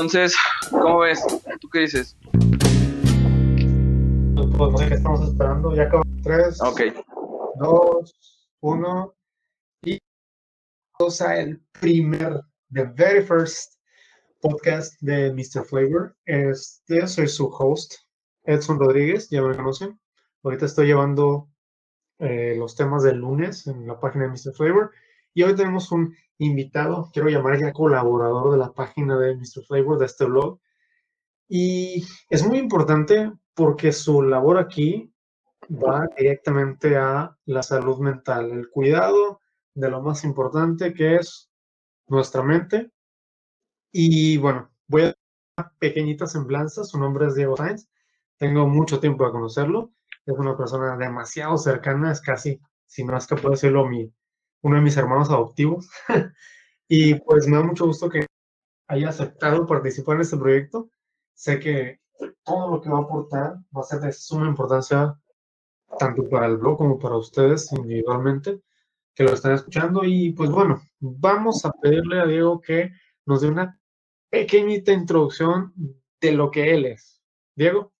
Entonces, ¿cómo ves? ¿Tú qué dices? Pues no sé qué estamos esperando. Ya acabamos. Tres, Ok. dos, uno. Y vamos a el primer, the very first podcast de Mr. Flavor. Este, soy su host, Edson Rodríguez, ya me conocen. Ahorita estoy llevando eh, los temas del lunes en la página de Mr. Flavor. Y hoy tenemos un invitado, quiero llamar ya colaborador de la página de Mr. Flavor, de este blog. Y es muy importante porque su labor aquí va directamente a la salud mental, el cuidado de lo más importante que es nuestra mente. Y bueno, voy a dar una pequeñita semblanza. Su nombre es Diego Sainz. Tengo mucho tiempo de conocerlo. Es una persona demasiado cercana, es casi, si no es que puedo decirlo, mi, uno de mis hermanos adoptivos. y pues me da mucho gusto que haya aceptado participar en este proyecto. Sé que todo lo que va a aportar va a ser de suma importancia tanto para el blog como para ustedes individualmente que lo están escuchando. Y pues bueno, vamos a pedirle a Diego que nos dé una pequeñita introducción de lo que él es. Diego.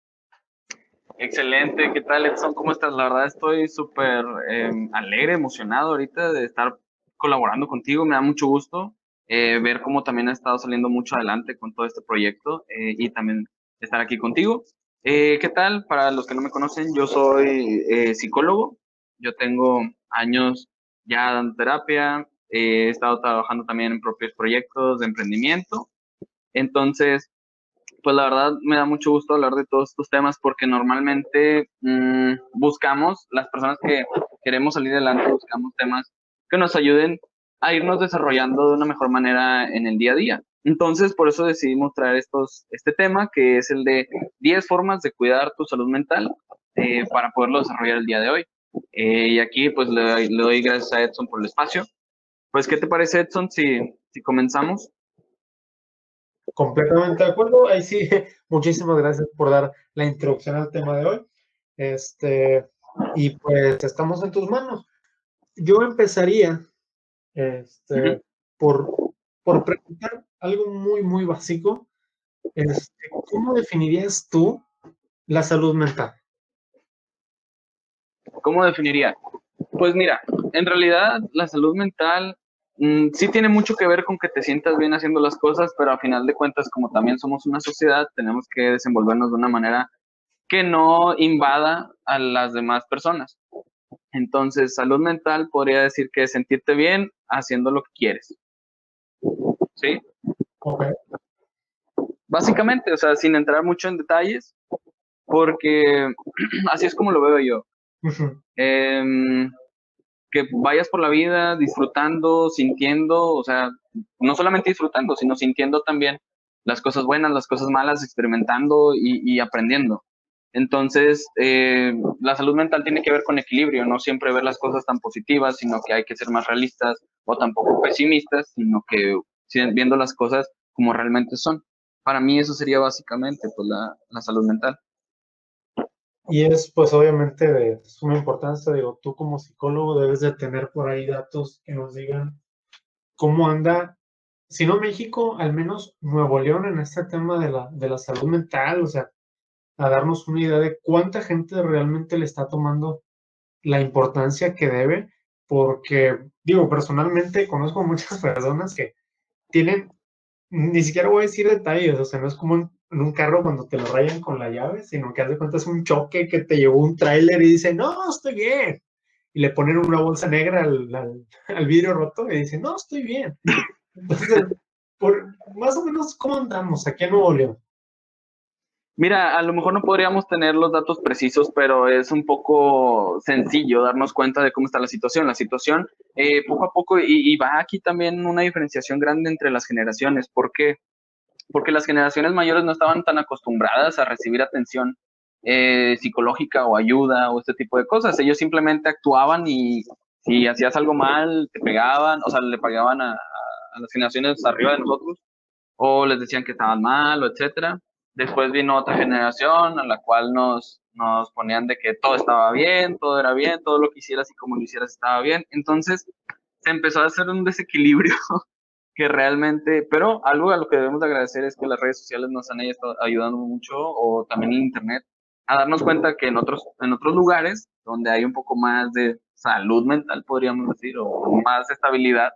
Excelente, ¿qué tal Edson? ¿Cómo estás? La verdad estoy súper eh, alegre, emocionado ahorita de estar colaborando contigo, me da mucho gusto eh, ver cómo también ha estado saliendo mucho adelante con todo este proyecto eh, y también estar aquí contigo. Eh, ¿Qué tal? Para los que no me conocen, yo soy eh, psicólogo, yo tengo años ya dando terapia, he estado trabajando también en propios proyectos de emprendimiento, entonces pues la verdad me da mucho gusto hablar de todos estos temas porque normalmente mmm, buscamos, las personas que queremos salir adelante, buscamos temas que nos ayuden a irnos desarrollando de una mejor manera en el día a día. Entonces, por eso decidimos traer estos, este tema, que es el de 10 formas de cuidar tu salud mental eh, para poderlo desarrollar el día de hoy. Eh, y aquí, pues, le, le, doy gracias a Edson por el espacio. Pues, ¿qué te parece, Edson, si, si comenzamos? Completamente de acuerdo. Ahí sí, muchísimas gracias por dar la introducción al tema de hoy. Este, y pues estamos en tus manos. Yo empezaría este, uh -huh. por, por preguntar algo muy, muy básico. Este, ¿Cómo definirías tú la salud mental? ¿Cómo definiría? Pues mira, en realidad la salud mental mmm, sí tiene mucho que ver con que te sientas bien haciendo las cosas, pero a final de cuentas, como también somos una sociedad, tenemos que desenvolvernos de una manera que no invada a las demás personas. Entonces, salud mental podría decir que es sentirte bien haciendo lo que quieres. ¿Sí? Okay. Básicamente, o sea, sin entrar mucho en detalles, porque así es como lo veo yo. Uh -huh. eh, que vayas por la vida disfrutando, sintiendo, o sea, no solamente disfrutando, sino sintiendo también las cosas buenas, las cosas malas, experimentando y, aprendiendo. Entonces, eh, la salud mental tiene que ver con equilibrio, no siempre ver las cosas tan positivas, sino que hay que ser más realistas o tampoco pesimistas, sino que viendo las cosas como realmente son. Para mí eso sería básicamente pues, la, la salud mental. Y es pues obviamente de suma importancia, digo, tú como psicólogo debes de tener por ahí datos que nos digan cómo anda, si no México, al menos Nuevo León en este tema de la, de la salud mental, o sea, a darnos una idea de cuánta gente realmente le está tomando la importancia que debe, porque digo, personalmente conozco muchas personas que tienen, ni siquiera voy a decir detalles, o sea, no es como en, un carro cuando te lo rayan con la llave, sino que haz de cuenta es un choque que te llevó un tráiler y dice, no, estoy bien. Y le ponen una bolsa negra al, al, al vidrio roto y dice, no, estoy bien. Entonces, por, más o menos, ¿cómo andamos aquí en Nuevo León? Mira, a lo mejor no podríamos tener los datos precisos, pero es un poco sencillo darnos cuenta de cómo está la situación. La situación, eh, poco a poco, y, y, va aquí también una diferenciación grande entre las generaciones. ¿Por qué? Porque las generaciones mayores no estaban tan acostumbradas a recibir atención eh, psicológica o ayuda o este tipo de cosas. Ellos simplemente actuaban y si hacías algo mal, te pegaban, o sea, le pagaban a, a las generaciones arriba de nosotros, o les decían que estaban mal, o etcétera Después vino otra generación a la cual nos, nos ponían de que todo estaba bien, todo era bien, todo lo que hicieras y como lo hicieras estaba bien. Entonces se empezó a hacer un desequilibrio que realmente, pero algo a lo que debemos de agradecer es que las redes sociales nos han estado ayudando mucho, o también internet, a darnos cuenta que en otros, en otros lugares, donde hay un poco más de salud mental, podríamos decir, o más estabilidad,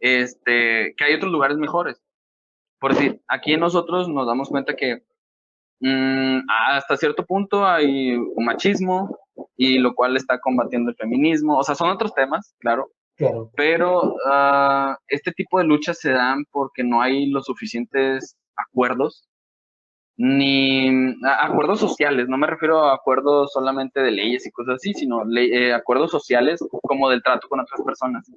este, que hay otros lugares mejores. Por decir, aquí nosotros nos damos cuenta que mm, hasta cierto punto hay un machismo y lo cual está combatiendo el feminismo. O sea, son otros temas, claro. Pero ah, este tipo de luchas se dan porque no hay los suficientes acuerdos, ni acuerdos sociales. No me refiero a acuerdos solamente de leyes y cosas así, sino eh, acuerdos sociales como del trato con otras personas.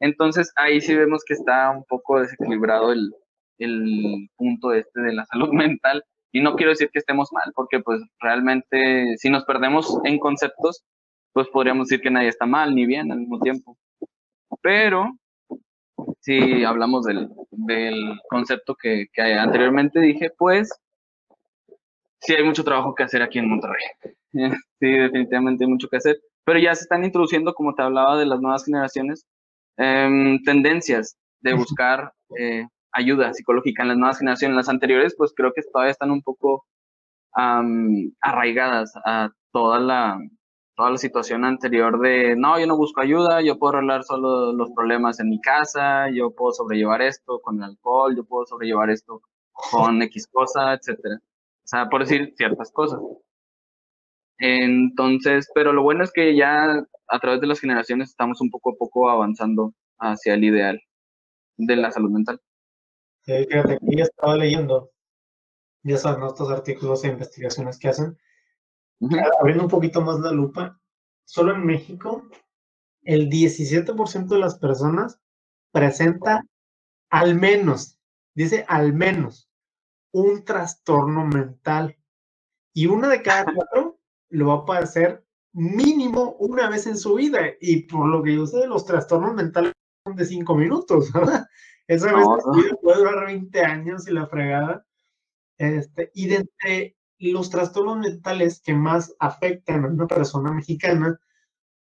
Entonces ahí sí vemos que está un poco desequilibrado el, el punto este de la salud mental. Y no quiero decir que estemos mal, porque pues realmente si nos perdemos en conceptos, pues podríamos decir que nadie está mal ni bien al mismo tiempo. Pero si hablamos del, del concepto que, que, anteriormente dije, pues sí hay mucho trabajo que hacer aquí en Monterrey. sí, definitivamente hay mucho que hacer. Pero ya se están introduciendo, como te hablaba, de las nuevas generaciones, eh, tendencias de buscar eh, ayuda psicológica en las nuevas generaciones. Las anteriores, pues creo que todavía están un poco arraigadas a toda la, toda la situación anterior de, no, yo no busco ayuda, yo puedo arreglar solo los problemas en mi casa, yo puedo sobrellevar esto con el alcohol, yo puedo sobrellevar esto con X cosa, etcétera. O sea, por decir ciertas cosas. Entonces, pero lo bueno es que ya a través de las generaciones estamos un poco a poco avanzando hacia el ideal de la salud mental. Sí, fíjate, aquí estaba leyendo, ya saben, estos artículos e investigaciones que hacen, abriendo un poquito más la lupa, solo en México, el 17% de las personas presenta al menos, dice al menos, un trastorno mental. Y una de cada cuatro lo va a padecer mínimo una vez en su vida. Y por lo que yo sé, los trastornos mentales son de cinco minutos, ¿verdad? Esa vez puede durar 20 años y la fregada. Este, y de entre los trastornos mentales que más afectan a una persona mexicana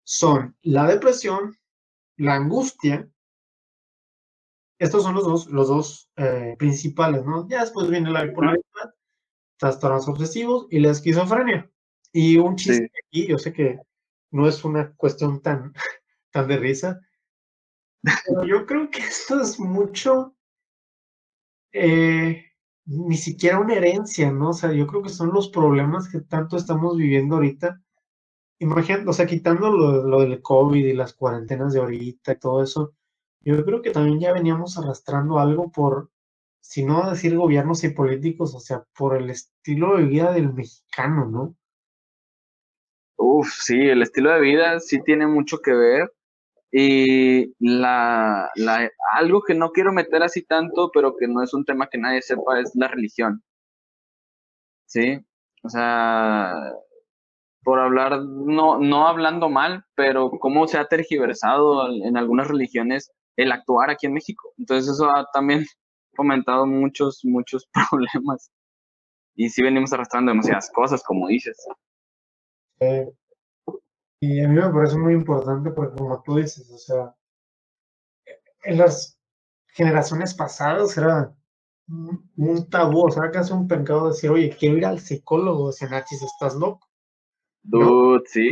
son la depresión, la angustia. Estos son los dos, los dos eh, principales, ¿no? Ya después viene la bipolaridad, trastornos obsesivos y la esquizofrenia. Y un chiste aquí, yo sé que no es una cuestión tan, tan de risa, pero yo creo que esto es mucho, eh, ni siquiera una herencia, ¿no? O sea, yo creo que son los problemas que tanto estamos viviendo ahorita. Imagínate, o sea, quitando lo, del COVID y las cuarentenas de ahorita y todo eso, yo creo que también ya veníamos arrastrando algo por, si no decir gobiernos y políticos, o sea, por el estilo de vida del mexicano, ¿no? Uf, sí, el estilo de vida sí tiene mucho que ver. Y la, la, algo que no quiero meter así tanto, pero que no es un tema que nadie sepa, es la religión. ¿Sí? O sea, por hablar, no, no hablando mal, pero cómo se ha tergiversado en algunas religiones el actuar aquí en México. Entonces eso ha también fomentado muchos, muchos problemas. Y sí venimos arrastrando demasiadas cosas, como dices. Y a mí me parece muy importante porque como tú dices, o sea, en las generaciones pasadas era un tabú, o sea, casi un pecado decir, oye, quiero ir al psicólogo, si Nachis, estás loco. Dude, sí.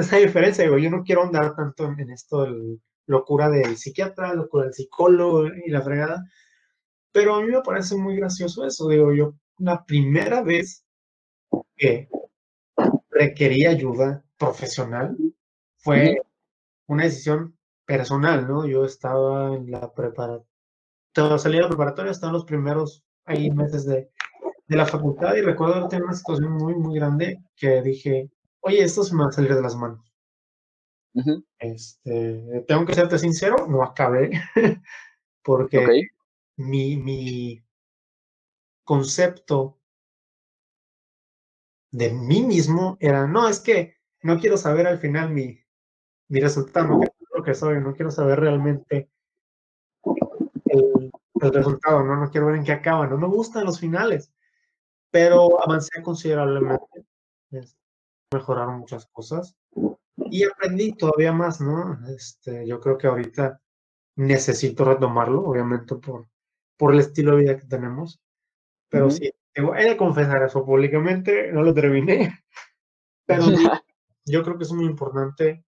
Esa diferencia, digo, yo no quiero andar tanto en, esto de locura del psiquiatra, locura del psicólogo y la fregada, pero a mí me parece muy gracioso eso, digo, yo la primera vez que requería ayuda profesional, fue una decisión personal, ¿no? Yo estaba en la preparatoria, salí de la preparatoria, estaba en los primeros ahí meses de, de la facultad y recuerdo tener una situación muy, muy grande que dije, oye, esto se me va a salir de las manos. este, tengo que serte sincero, no acabé, porque mi, mi concepto de mí mismo era, no, es que no quiero saber al final mi, mi resultado, lo que soy, no quiero saber realmente el, resultado, ¿no? no quiero ver en qué acaba, no me gustan los finales, pero avancé considerablemente, mejoraron muchas cosas y aprendí todavía más, ¿no? Este, yo creo que ahorita necesito retomarlo, obviamente por, por el estilo de vida que tenemos. Pero sí, he de confesar eso públicamente, no lo terminé, pero yo creo que es muy importante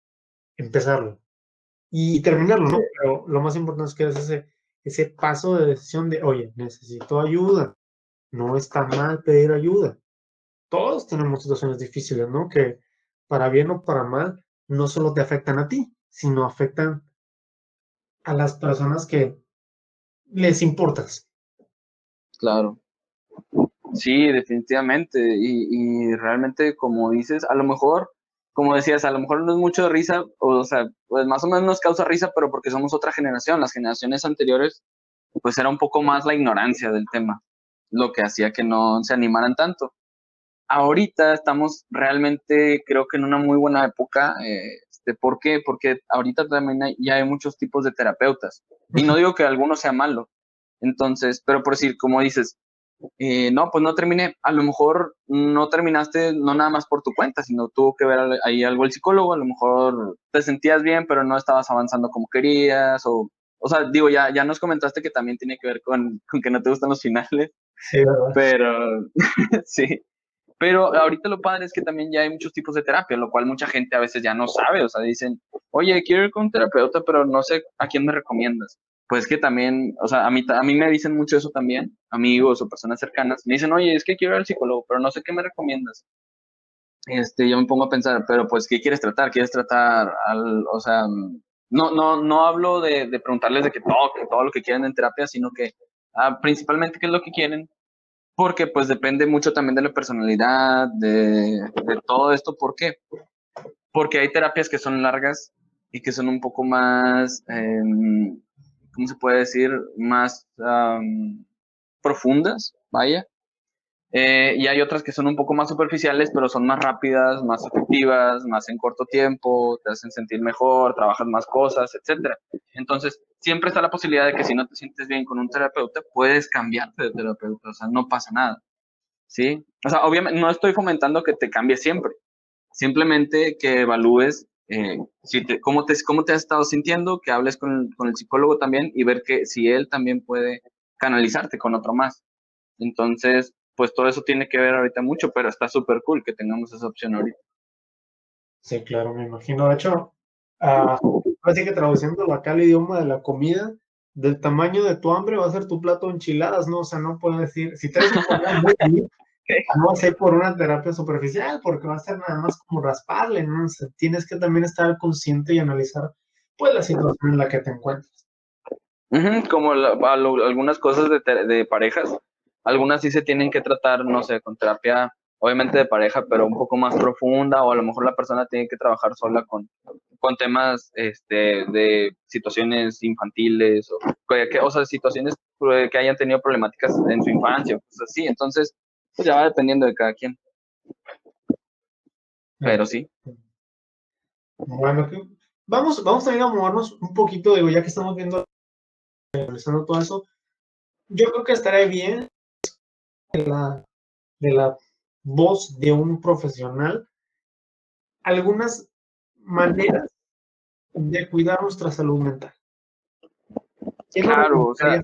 empezarlo y terminarlo, ¿no? Pero lo más importante es que es ese, ese paso de decisión de, oye, necesito ayuda, no está mal pedir ayuda. Todos tenemos situaciones difíciles, ¿no? Que para bien o para mal, no solo te afectan a ti, sino afectan a las personas que les importas. Claro. Sí, definitivamente. Y, realmente, como dices, a lo mejor, como decías, a lo mejor no es mucho de risa, o, sea, pues más o menos nos causa risa, pero porque somos otra generación. Las generaciones anteriores, pues era un poco más la ignorancia del tema, lo que hacía que no se animaran tanto. Ahorita estamos realmente, creo que en una muy buena época. Eh, este, ¿Por qué? Porque ahorita también ya hay muchos tipos de terapeutas. Y no digo que alguno sea malo. Entonces, pero por decir, como dices, eh, no, pues no terminé. A lo mejor no terminaste no nada más por tu cuenta, sino tuvo que ver ahí algo el psicólogo. A lo mejor te sentías bien, pero no estabas avanzando como querías. O, o sea, digo, ya, ya nos comentaste que también tiene que ver con, con que no te gustan los finales. Sí, ¿verdad? Pero, sí. Pero ahorita lo padre es que también ya hay muchos tipos de terapia, lo cual mucha gente a veces ya no sabe. O sea, dicen, oye, quiero ir con un terapeuta, pero no sé a quién me recomiendas pues que también, o sea, a mí, a mí me dicen mucho eso también, amigos o personas cercanas, me dicen, oye, es que quiero ir al psicólogo, pero no sé qué me recomiendas. Este, yo me pongo a pensar, pero pues, ¿qué quieres tratar? ¿Quieres tratar al, o sea, no, no, no hablo de, de preguntarles de que todo, que todo lo que quieren en terapia, sino que ah, principalmente qué es lo que quieren, porque pues depende mucho también de la personalidad, de, de todo esto, ¿por qué? Porque hay terapias que son largas y que son un poco más... Eh, ¿cómo se puede decir? Más profundas, vaya. Eh, y hay otras que son un poco más superficiales, pero son más rápidas, más efectivas, más en corto tiempo, te hacen sentir mejor, trabajas más cosas, etc. Entonces, siempre está la posibilidad de que si no te sientes bien con un terapeuta, puedes cambiarte de terapeuta, o sea, no pasa nada. ¿Sí? O sea, obviamente no estoy fomentando que te cambies siempre, simplemente que evalúes eh, si te, cómo, te, cómo te has estado sintiendo, que hables con, con, el psicólogo también y ver que si él también puede canalizarte con otro más. Entonces, pues todo eso tiene que ver ahorita mucho, pero está súper cool que tengamos esa opción ahorita. Sí, claro, me imagino. De hecho, uh, así que traduciendo acá el idioma de la comida, del tamaño de tu hambre va a ser tu plato de enchiladas, ¿no? O sea, no puedo decir, si te muy no va a ser por una terapia superficial, porque va a ser nada más como rasparle, ¿no? tienes que también estar consciente y analizar, pues, la situación en la que te encuentras. como algunas cosas de, de, parejas, algunas sí se tienen que tratar, no sé, con terapia, obviamente de pareja, pero un poco más profunda, o a lo mejor la persona tiene que trabajar sola con, con temas este, de situaciones infantiles, o, o sea, situaciones que hayan tenido problemáticas en su infancia, cosas así. Entonces, pues ya va dependiendo de cada quien. Pero sí. Bueno, vamos, vamos también a movernos un poquito, digo, ya que estamos viendo, analizando todo eso, yo creo que estaría bien de la, de la voz de un profesional algunas maneras de cuidar nuestra salud mental. Claro, o sea,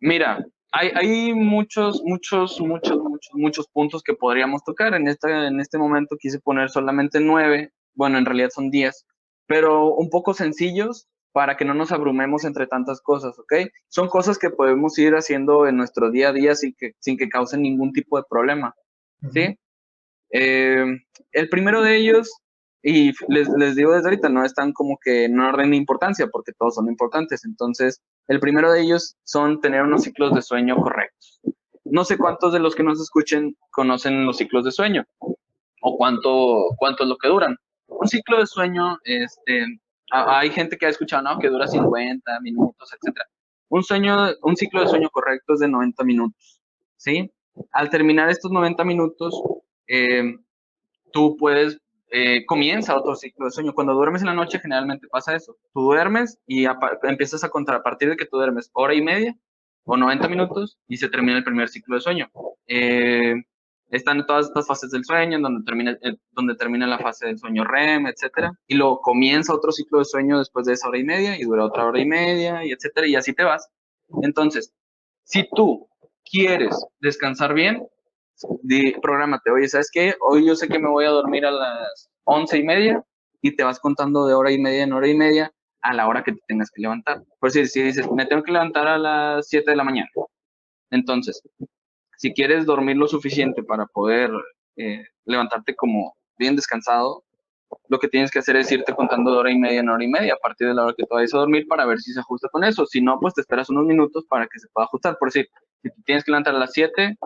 mira, hay, hay muchos, muchos, muchos, muchos, muchos puntos que podríamos tocar. En, esta, en este momento quise poner solamente nueve, bueno, en realidad son diez, pero un poco sencillos para que no nos abrumemos entre tantas cosas, ¿ok? Son cosas que podemos ir haciendo en nuestro día a día sin que, sin que causen ningún tipo de problema, ¿sí? Eh, el primero de ellos y les, les, digo desde ahorita, no están como que en orden de importancia, porque todos son importantes. Entonces, el primero de ellos son tener unos ciclos de sueño correctos. No sé cuántos de los que nos escuchen conocen los ciclos de sueño o cuánto, cuánto es lo que duran. Un ciclo de sueño, este, hay gente que ha escuchado, ¿no? Que dura 50 minutos, etcétera. Un sueño, un ciclo de sueño correcto es de 90 minutos, ¿sí? Al terminar estos 90 minutos, eh, tú puedes eh, comienza otro ciclo de sueño. Cuando duermes en la noche, generalmente pasa eso. Tú duermes y empiezas a contar a partir de que tú duermes hora y media o 90 minutos y se termina el primer ciclo de sueño. Eh, están todas estas fases del sueño, en donde termina, eh, donde termina la fase del sueño REM, etcétera, y luego comienza otro ciclo de sueño después de esa hora y media, y dura otra hora y media, y etcétera, y así te vas. Entonces, si tú quieres descansar bien, di, prográmate, oye, ¿sabes qué? Hoy yo sé que me voy a dormir a las once y media, y te vas contando de hora y media en hora y media a la hora que te tengas que levantar. Por si, si dices, me tengo que levantar a las 7 de la mañana. Entonces, si quieres dormir lo suficiente para poder eh, levantarte como bien descansado, lo que tienes que hacer es irte contando de hora y media en hora y media a partir de la hora que te vayas a dormir para ver si se ajusta con eso. Si no, pues te esperas unos minutos para que se pueda ajustar. Por decir, si te tienes que levantar a las 7,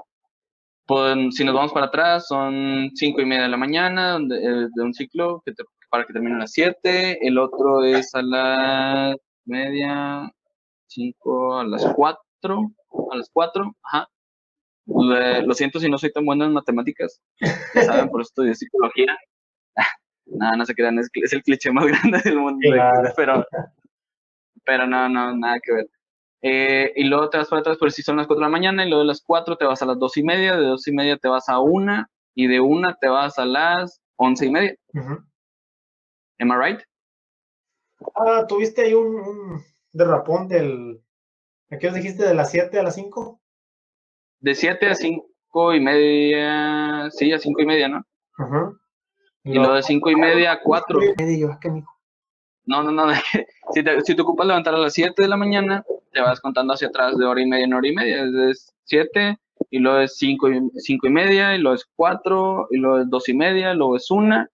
pues, si nos vamos para atrás, son 5 y media de la mañana de, eh, de un ciclo que te para que termine a las 7, el otro es a las media, 5, a las 4, a las 4, ajá. lo siento si no soy tan bueno en matemáticas, ya saben, por eso estudio psicología. nada, no se crean, es, es, el cliché más grande del mundo, pero, pero no, no, nada que ver. Eh, y luego te vas para atrás, por si son las 4 de la mañana, y luego de las 4 te vas a las 2 y media, de 2 y media te vas a 1, y de 1 te vas a las 11 y media. Uh Am I right? Ah, tuviste ahí un, un derrapón del. ¿A qué os dijiste? ¿De las 7 a las 5? De 7 a 5 y media. Sí, a 5 y media, ¿no? Ajá. Y lo, de 5 y media a 4. No, no, no. si, te, si te ocupas levantar a las 7 de la mañana, te vas contando hacia atrás de hora y media en hora y media. Es 7, y luego es 5 y, cinco y media, y luego es 4, y luego es 2 y media, luego es 1,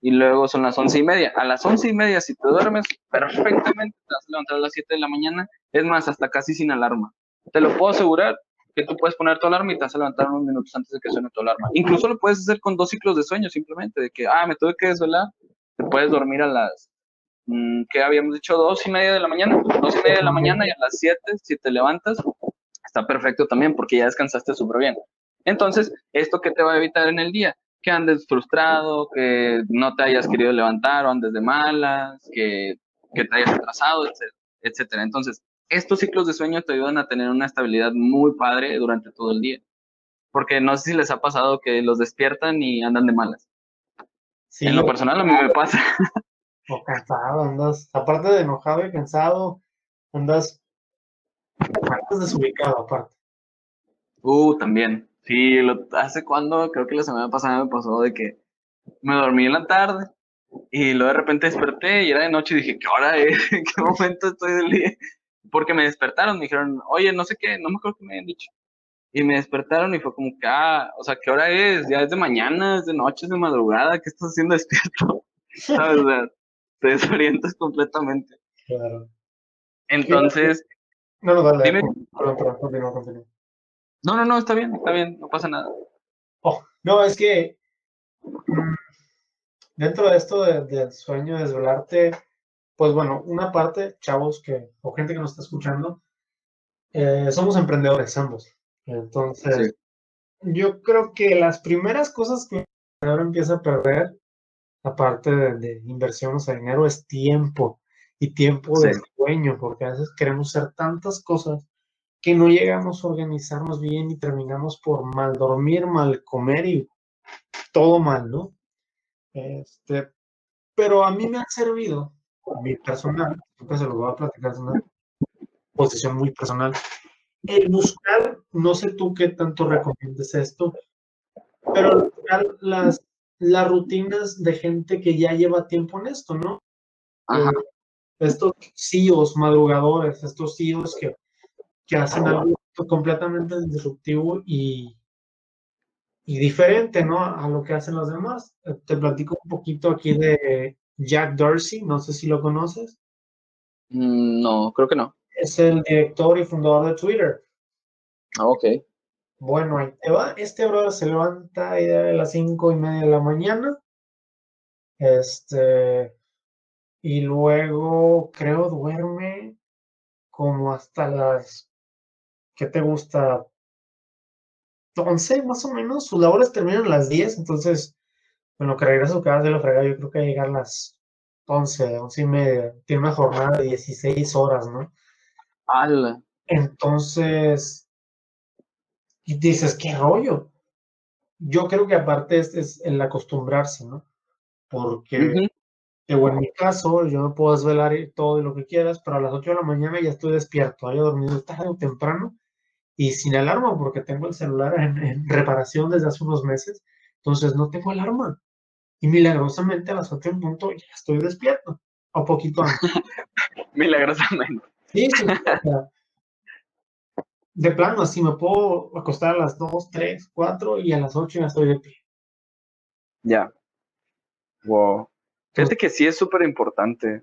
y luego son las once y media. A las once y media, si te duermes perfectamente, te vas a levantar a las 7 de la mañana, es más, hasta casi sin alarma. Te lo puedo asegurar que tú puedes poner tu alarma y te vas a levantar unos minutos antes de que suene tu alarma. Incluso lo puedes hacer con dos ciclos de sueño, simplemente, de que, ah, me tuve que desvelar, te puedes dormir a las, mm, ¿qué habíamos dicho? Dos y media de la mañana, dos y media de la mañana y a las siete, si te levantas, está perfecto también porque ya descansaste súper bien. Entonces, ¿esto qué te va a evitar en el día? que andes frustrado, que no te hayas querido levantar o andes de malas, que, que te hayas atrasado, etcétera. Entonces, estos ciclos de sueño te ayudan a tener una estabilidad muy padre durante todo el día. Porque no sé si les ha pasado que los despiertan y andan de malas. Sí, en lo personal a mí me pasa. O cansado, andas, aparte de enojado y cansado, andas, andas desubicado aparte. Uh, también. Sí, hace cuando, creo que la semana pasada me pasó de que me dormí en la tarde y luego de repente desperté y era de noche y dije, ¿qué hora es? ¿En qué momento estoy del día? Porque me despertaron, me dijeron, oye, no sé qué, no me acuerdo qué me habían dicho. Y me despertaron y fue como que, ah, o sea, ¿qué hora es? Ya es de mañana, es de noche, es de madrugada, ¿qué estás haciendo despierto? ¿Sabes? O te desorientas completamente. Claro. Entonces. No, no, dale. Dime. Perdón, perdón, continúa, continúa. No, no, no, está bien, está bien, no pasa nada. Oh, no, es que mm, dentro de esto del sueño, de desvelarte, pues bueno, una parte, chavos que, o gente que nos está escuchando, eh, somos emprendedores ambos. Entonces, yo creo que las primeras cosas que ahora empieza a perder, aparte de, inversión, o sea, dinero, es tiempo y tiempo de sueño, porque a veces queremos hacer tantas cosas que no llegamos a organizarnos bien y terminamos por mal dormir, mal comer y todo mal, ¿no? Este, pero a mí me ha servido, mi personal, se lo voy a platicar, es una posición muy personal, el buscar, no sé tú qué tanto recomiendes esto, pero buscar las, las rutinas de gente que ya lleva tiempo en esto, ¿no? Ajá. Eh, estos CEOs madrugadores, estos CEOs que que hacen algo completamente disruptivo y, y diferente, ¿no? A lo que hacen los demás. Eh, te platico un poquito aquí de Jack Dorsey, no sé si lo conoces. Mm, no, creo que no. Es el director y fundador de Twitter. Ah, ok. Bueno, ahí te va. Este brother se levanta a las cinco y media de la mañana. Este. Y luego creo duerme como hasta las ¿qué te gusta? 11 más o menos, sus labores terminan a las 10, entonces, bueno, que regresa a su casa de la fregada, yo creo que llega a las 11, 11 y media, tiene una jornada de 16 horas, ¿no? ¡Hala! Entonces, y dices, ¿qué rollo? yo creo que aparte es, es el acostumbrarse, ¿no? Porque, digo, en mi caso, yo me puedo desvelar todo y lo que quieras, pero a las 8 de la mañana ya estoy despierto, haya dormido tarde o temprano y sin alarma, porque tengo el celular en, en reparación desde hace unos meses, entonces no tengo alarma. Y milagrosamente a las 8 en punto ya estoy despierto, o poquito antes. Milagrosamente. Sí, sí, o sea, de plano, así me puedo acostar a las 2, 3, 4 y a las 8 ya estoy de pie. Ya. Wow. Fíjate que sí es súper importante.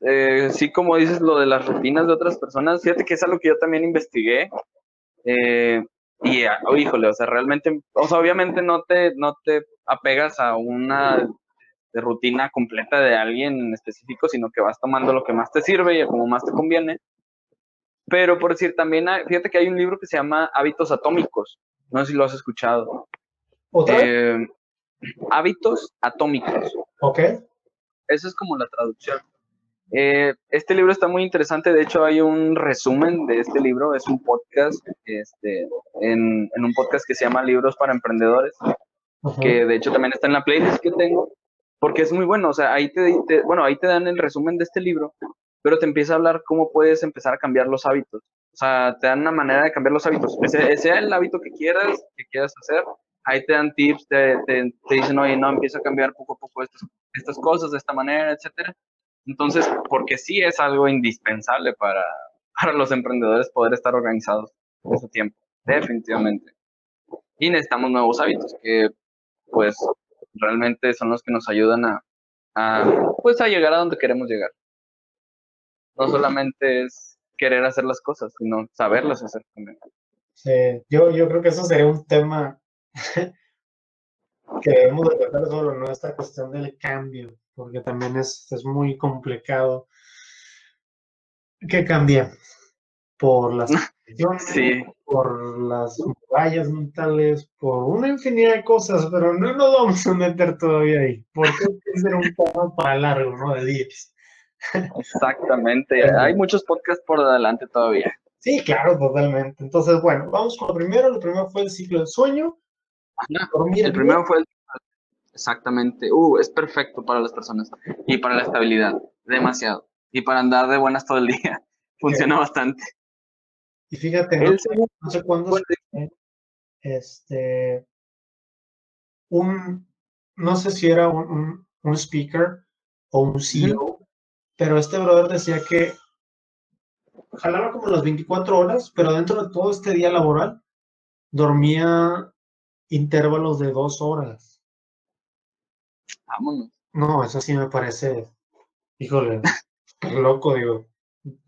Eh, sí, como dices, lo de las rutinas de otras personas, fíjate que es algo que yo también investigué. Eh, y, ah, oh, híjole, o sea, realmente, o sea, obviamente no te, no te apegas a una de rutina completa de alguien en específico, sino que vas tomando lo que más te sirve y como más te conviene. Pero por decir, también, hay- fíjate que hay un libro que se llama Hábitos Atómicos. No sé si lo has escuchado. ¿Otra vez? Eh, hábitos Atómicos. Ok. Esa es como la traducción. Eh, este libro está muy interesante, de hecho hay un resumen de este libro, es un podcast, este, en, en un podcast que se llama Libros para Emprendedores, que de hecho también está en la playlist que tengo, porque es muy bueno, o sea, ahí te, te- bueno, ahí te dan el resumen de este libro, pero te empieza a hablar cómo puedes empezar a cambiar los hábitos, o sea, te dan una manera de cambiar los hábitos, ese, sea el hábito que quieras, que quieras hacer, ahí te dan tips, te, te, dicen, oye, no, empieza a cambiar poco a poco estas, estas cosas de esta manera, etcétera. Entonces, porque sí es algo indispensable para, para los emprendedores poder estar organizados en su tiempo, definitivamente. Y necesitamos nuevos hábitos que, pues, realmente son los que nos ayudan a, a, pues, a llegar a donde queremos llegar. No solamente es querer hacer las cosas, sino saberlas hacer también. Sí, yo, yo creo que eso sería un tema que debemos de tratar solo, ¿no? Esta cuestión del cambio, porque también es, es muy complicado que cambie por las Sí, por las murallas mentales, por una infinidad de cosas, pero no nos vamos a meter todavía ahí, porque es ser un tema para largo, ¿no? De días. Exactamente. Hay muchos podcasts por adelante todavía. Sí, claro, totalmente. Entonces, bueno, vamos con lo primero. Lo primero fue el ciclo del sueño. El primero fue el... Exactamente. Uh, es perfecto para las personas. Y para la estabilidad. Demasiado. Y para andar de buenas todo el día. Funciona bastante. Y fíjate, no, El segundo no sé cuándo fue- este, un, no sé si era un, un, un speaker o un CEO, pero este brother decía que jalaba como las 24 horas, pero dentro de todo este día laboral dormía intervalos de dos horas. Vámonos. No, eso sí me parece, híjole, loco, digo.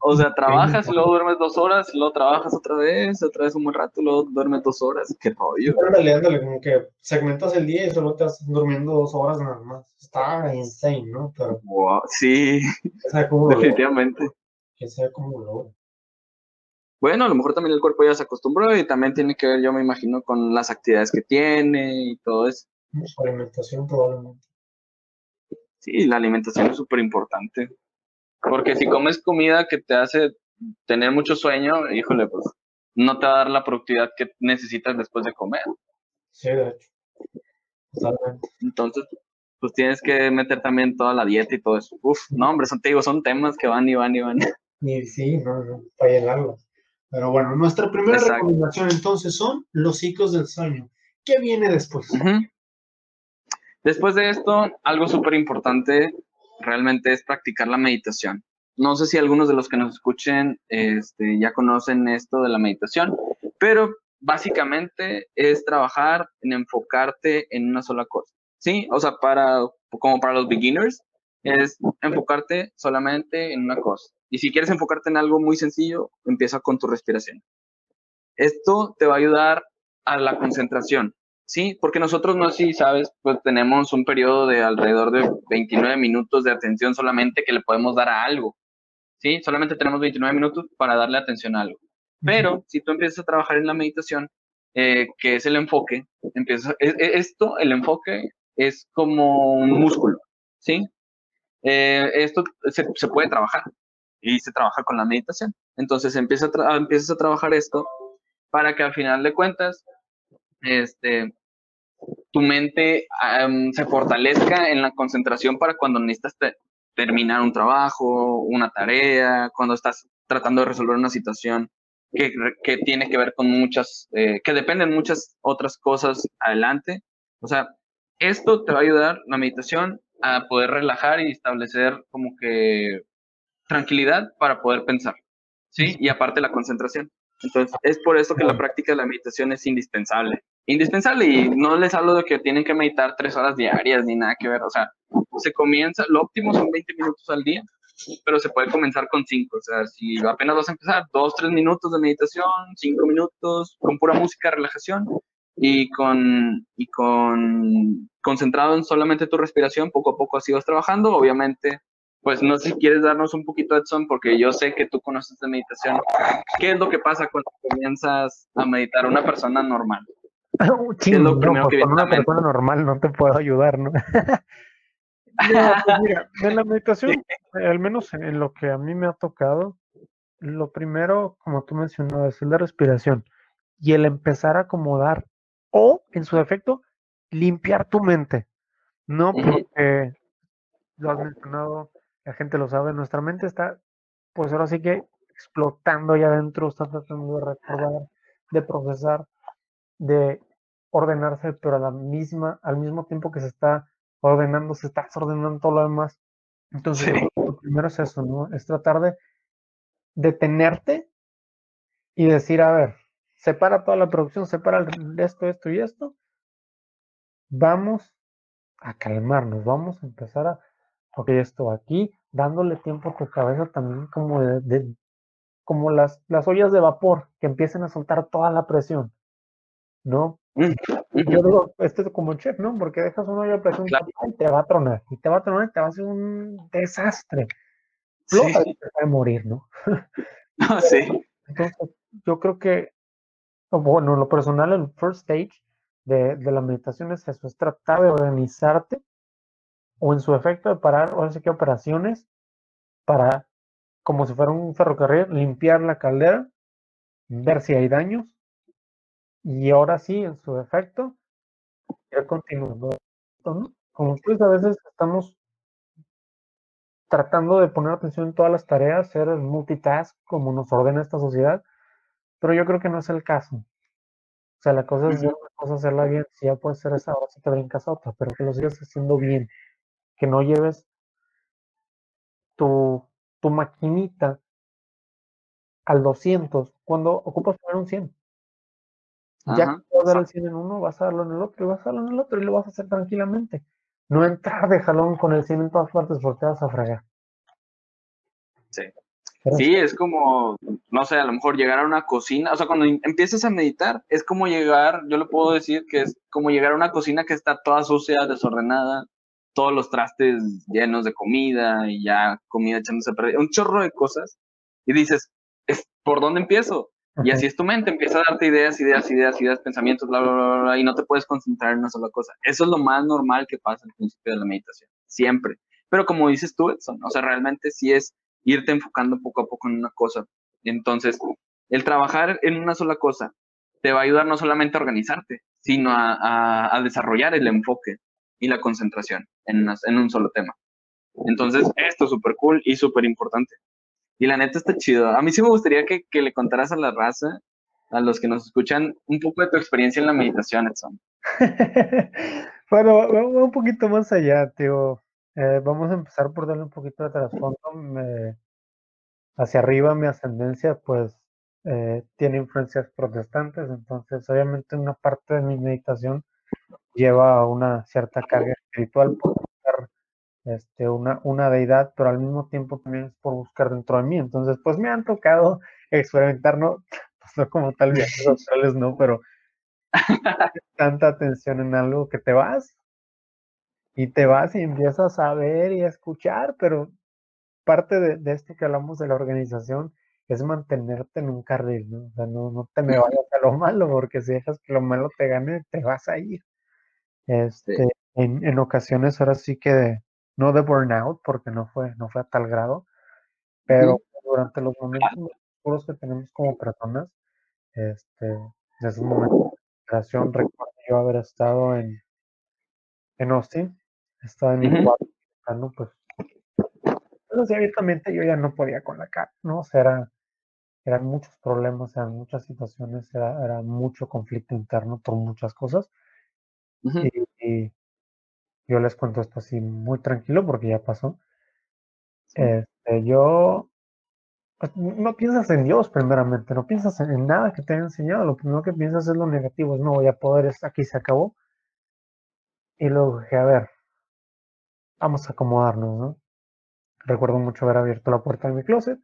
O sea, trabajas y luego duermes dos horas, luego trabajas otra vez, otra vez un buen rato, y luego duermes dos horas. Qué rollo. Ándale, ándale, como que segmentas el día y solo te estás durmiendo dos horas nada más. Está insane, ¿no? Pero Wow, sí, cómo lo definitivamente. quién sabe cómo lo. Bueno, a lo mejor también el cuerpo ya se acostumbró y también tiene que ver, yo me imagino, con las actividades que tiene y todo eso. Su alimentación probablemente. Sí, la alimentación es súper importante. Porque si comes comida que te hace tener mucho sueño, híjole, pues no te va a dar la productividad que necesitas después de comer. Sí, de hecho. Totalmente. Entonces, pues tienes que meter también toda la dieta y todo eso. Uf, no, hombre, son, te digo, son temas que van y van y van. Y sí, no, no, para llenarlo. Pero bueno, nuestra primera Exacto. recomendación entonces son los ciclos del sueño. ¿Qué viene después? Después de esto, algo súper importante realmente es practicar la meditación. No sé si algunos de los que nos escuchen este, ya conocen esto de la meditación, pero básicamente es trabajar en enfocarte en una sola cosa. Sí, o sea, para, como para los beginners, es enfocarte solamente en una cosa. Y si quieres enfocarte en algo muy sencillo, empieza con tu respiración. Esto te va a ayudar a la concentración, ¿sí? Porque nosotros, no si sabes, pues tenemos un periodo de alrededor de 29 minutos de atención solamente que le podemos dar a algo, ¿sí? Solamente tenemos 29 minutos para darle atención a algo. Pero si tú empiezas a trabajar en la meditación, eh, que es el enfoque, empieza, e- e- esto, el enfoque, es como un músculo, ¿sí? Eh, esto se, se puede trabajar y se trabaja con la meditación. Entonces empieza a tra- empiezas a trabajar esto para que al final de cuentas, este, tu mente se fortalezca en la concentración para cuando necesitas terminar un trabajo, una tarea, cuando estás tratando de resolver una situación que, que tiene que ver con muchas, eh, que dependen muchas otras cosas adelante. O sea, esto te va a ayudar, la meditación, a poder relajar y establecer como que tranquilidad para poder pensar, ¿sí? Y aparte la concentración. Entonces, es por eso que la práctica de la meditación es indispensable. Indispensable y no les hablo de que tienen que meditar tres horas diarias ni nada que ver. O sea, se comienza, lo óptimo son 20 minutos al día, pero se puede comenzar con cinco. O sea, si apenas vas a empezar, dos, tres minutos de meditación, cinco minutos con pura música, relajación y con, y con concentrado en solamente tu respiración, poco a poco así vas trabajando. Obviamente, pues no sé si quieres darnos un poquito, Edson, porque yo sé que tú conoces de meditación. ¿Qué es lo que pasa cuando comienzas a meditar una persona normal? ¿Qué es lo primero pues, que una persona normal no te puedo ayudar, ¿no? Pues mira, en la meditación, al menos en, lo que a mí me ha tocado, lo primero, como tú mencionabas, es la respiración y el empezar a acomodar o, en su defecto, limpiar tu mente. No porque lo has mencionado, la gente lo sabe, nuestra mente está, pues ahora sí que explotando ahí adentro, está tratando de recordar, de procesar, de ordenarse, pero a la misma, al mismo tiempo que se está ordenando, se está desordenando todo lo demás. Entonces, lo primero es eso, ¿no? Es tratar de detenerte y decir, a ver, separa toda la producción, separa esto, esto y esto. Vamos a calmarnos, vamos a empezar a, ok, esto aquí, dándole tiempo a tu cabeza también como de, como las, las ollas de vapor que empiecen a soltar toda la presión, ¿no? Yo digo, esto es como chef, ¿no? Porque dejas una olla de presión y te va a tronar, y te va a tronar y te va a hacer un desastre. Sí. te va a morir, ¿no? sí. Entonces, yo creo que, bueno, en lo personal, el first stage de, de la meditación es eso, es tratar de organizarte o en su efecto de parar, o sé qué operaciones para, como si fuera un ferrocarril, limpiar la caldera, ver si hay daños y ahora sí, en su efecto, ya continuando. Como ustedes a veces estamos tratando de poner atención en todas las tareas, ser el multitask como nos ordena esta sociedad, pero yo creo que no es el caso. O sea, la cosa es, hacerla bien. Si ya puedes hacer esa, ahora sí te brincas a otra, pero que lo sigas haciendo bien. Que no lleves tu, tu maquinita al 200 cuando ocupas poner un 100. Ya que vas a dar el 100 en uno, vas a darlo en el otro, y vas a darlo en el otro, y lo vas a hacer tranquilamente. No entrar de jalón con el 100 en todas partes porque te vas a fregar. Sí. sí, es como, no sé, a lo mejor llegar a una cocina, o sea, cuando empiezas a meditar, es como llegar, yo le puedo decir que es como llegar a una cocina que está toda sucia, desordenada, todos los trastes llenos de comida y ya comida echándose a perder, un chorro de cosas, y dices, ¿por dónde empiezo? Y así es tu mente, empieza a darte ideas, ideas, ideas, ideas, pensamientos, bla, bla, bla, bla, y no te puedes concentrar en una sola cosa. Eso es lo más normal que pasa al principio de la meditación, siempre. Pero como dices tú, Edson, o sea, realmente sí es irte enfocando poco a poco en una cosa. Entonces, el trabajar en una sola cosa te va a ayudar no solamente a organizarte, sino a, a, desarrollar el enfoque y la concentración en, en un solo tema. Entonces, esto es súper cool y súper importante. Y la neta está chido. A mí sí me gustaría que, que, le contaras a la raza, a los que nos escuchan, un poco de tu experiencia en la meditación, Edson. bueno, un poquito más allá, tío. Eh, vamos a empezar por darle un poquito de trasfondo. hacia arriba, mi ascendencia, pues, eh, tiene influencias protestantes, entonces, obviamente, una parte de mi meditación lleva una cierta carga espiritual por este, una, una deidad, pero al mismo tiempo también es por buscar dentro de mí. Entonces, pues me han tocado experimentar, no, pues no como tal viajes astrales, no, pero tanta atención en algo que te vas y te vas y empiezas a ver y a escuchar, pero parte de, de esto que hablamos de la organización es mantenerte en un carril, ¿no? O sea, no, no te me vayas a lo malo, porque si dejas que lo malo te gane, te vas a ir. Este, en, en ocasiones ahora sí que no de burnout, porque no fue, no fue a tal grado, pero durante los momentos oscuros que tenemos como personas, este, desde un momento de recuerdo yo haber estado en, en Austin, estaba en mi cuarto, pues, pues abiertamente yo ya no podía con la cara, ¿no? O sea, era, eran muchos problemas, eran muchas situaciones, era, era mucho conflicto interno por muchas cosas. Y, yo les cuento esto así muy tranquilo porque ya pasó. Este, yo pues, no piensas en Dios primeramente, no piensas en nada que te haya enseñado, lo primero que piensas es lo negativo, es no voy a poder, aquí se acabó. Y luego dije, a ver, vamos a acomodarnos, ¿no? Recuerdo mucho haber abierto la puerta de mi closet,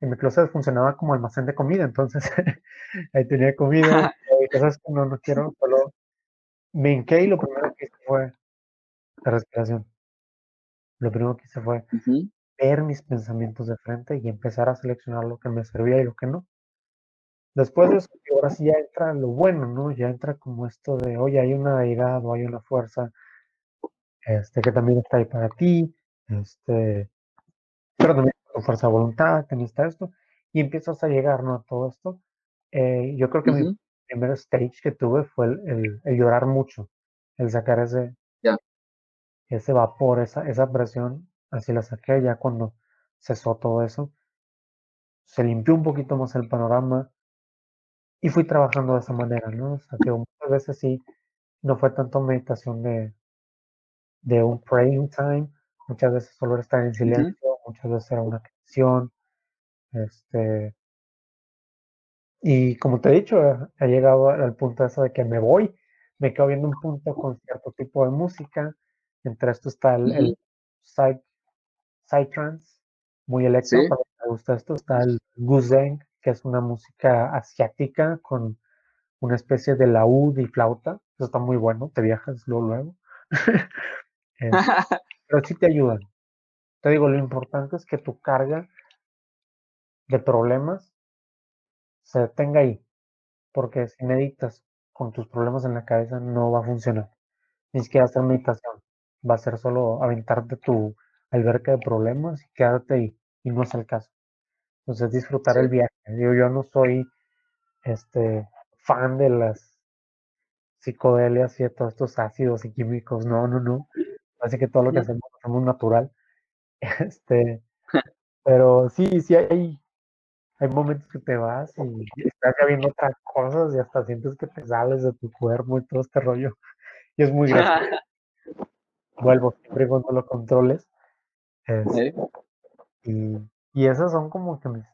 y mi closet funcionaba como almacén de comida, entonces ahí tenía comida, y cosas que no, no quiero, solo me hinqué y lo primero que hice fue la respiración. Lo primero que hice fue ver mis pensamientos de frente y empezar a seleccionar lo que me servía y lo que no. Después de eso, ahora sí ya entra lo bueno, ¿no? Ya entra como esto de, oye, hay una deidad o hay una fuerza este, que también está ahí para ti, este, pero también tu fuerza de voluntad, también está esto, y empiezas a llegar, ¿no? A todo esto. Eh, yo creo que mi primer stage que tuve fue el, el, llorar mucho, el sacar ese, ese vapor, esa, esa presión, así la saqué ya cuando cesó todo eso. Se limpió un poquito más el panorama y fui trabajando de esa manera, ¿no? O sea, que muchas veces sí, no fue tanto meditación de, de un praying time, muchas veces solo era estar en silencio, muchas veces era una canción, este, y como te he dicho, he llegado al punto eso de que me voy, me quedo viendo un punto con cierto tipo de música, entre esto está el, el Psytrance, muy electro, para me gusta esto, está el Guzeng, que es una música asiática con una especie de laúd y flauta, eso está muy bueno, te viajas luego luego. Eh, pero sí te ayudan. Te digo, lo importante es que tu carga de problemas se detenga ahí, porque si meditas con tus problemas en la cabeza no va a funcionar. Ni siquiera hacer meditación, va a ser solo aventarte tu alberca de problemas y quedarte ahí, y no es el caso. Entonces disfrutar el viaje. Yo, yo no soy este fan de las psicodelias y de todos estos ácidos y químicos, no, no, no. Así que todo lo que hacemos lo hacemos natural. Este, pero sí, sí hay, hay momentos que te vas y estás ya viendo otras cosas y hasta sientes que te sales de tu cuerpo y todo este rollo. Y es muy gracioso. Vuelvo siempre cuando lo controles. Este, y, y esas son como que mis,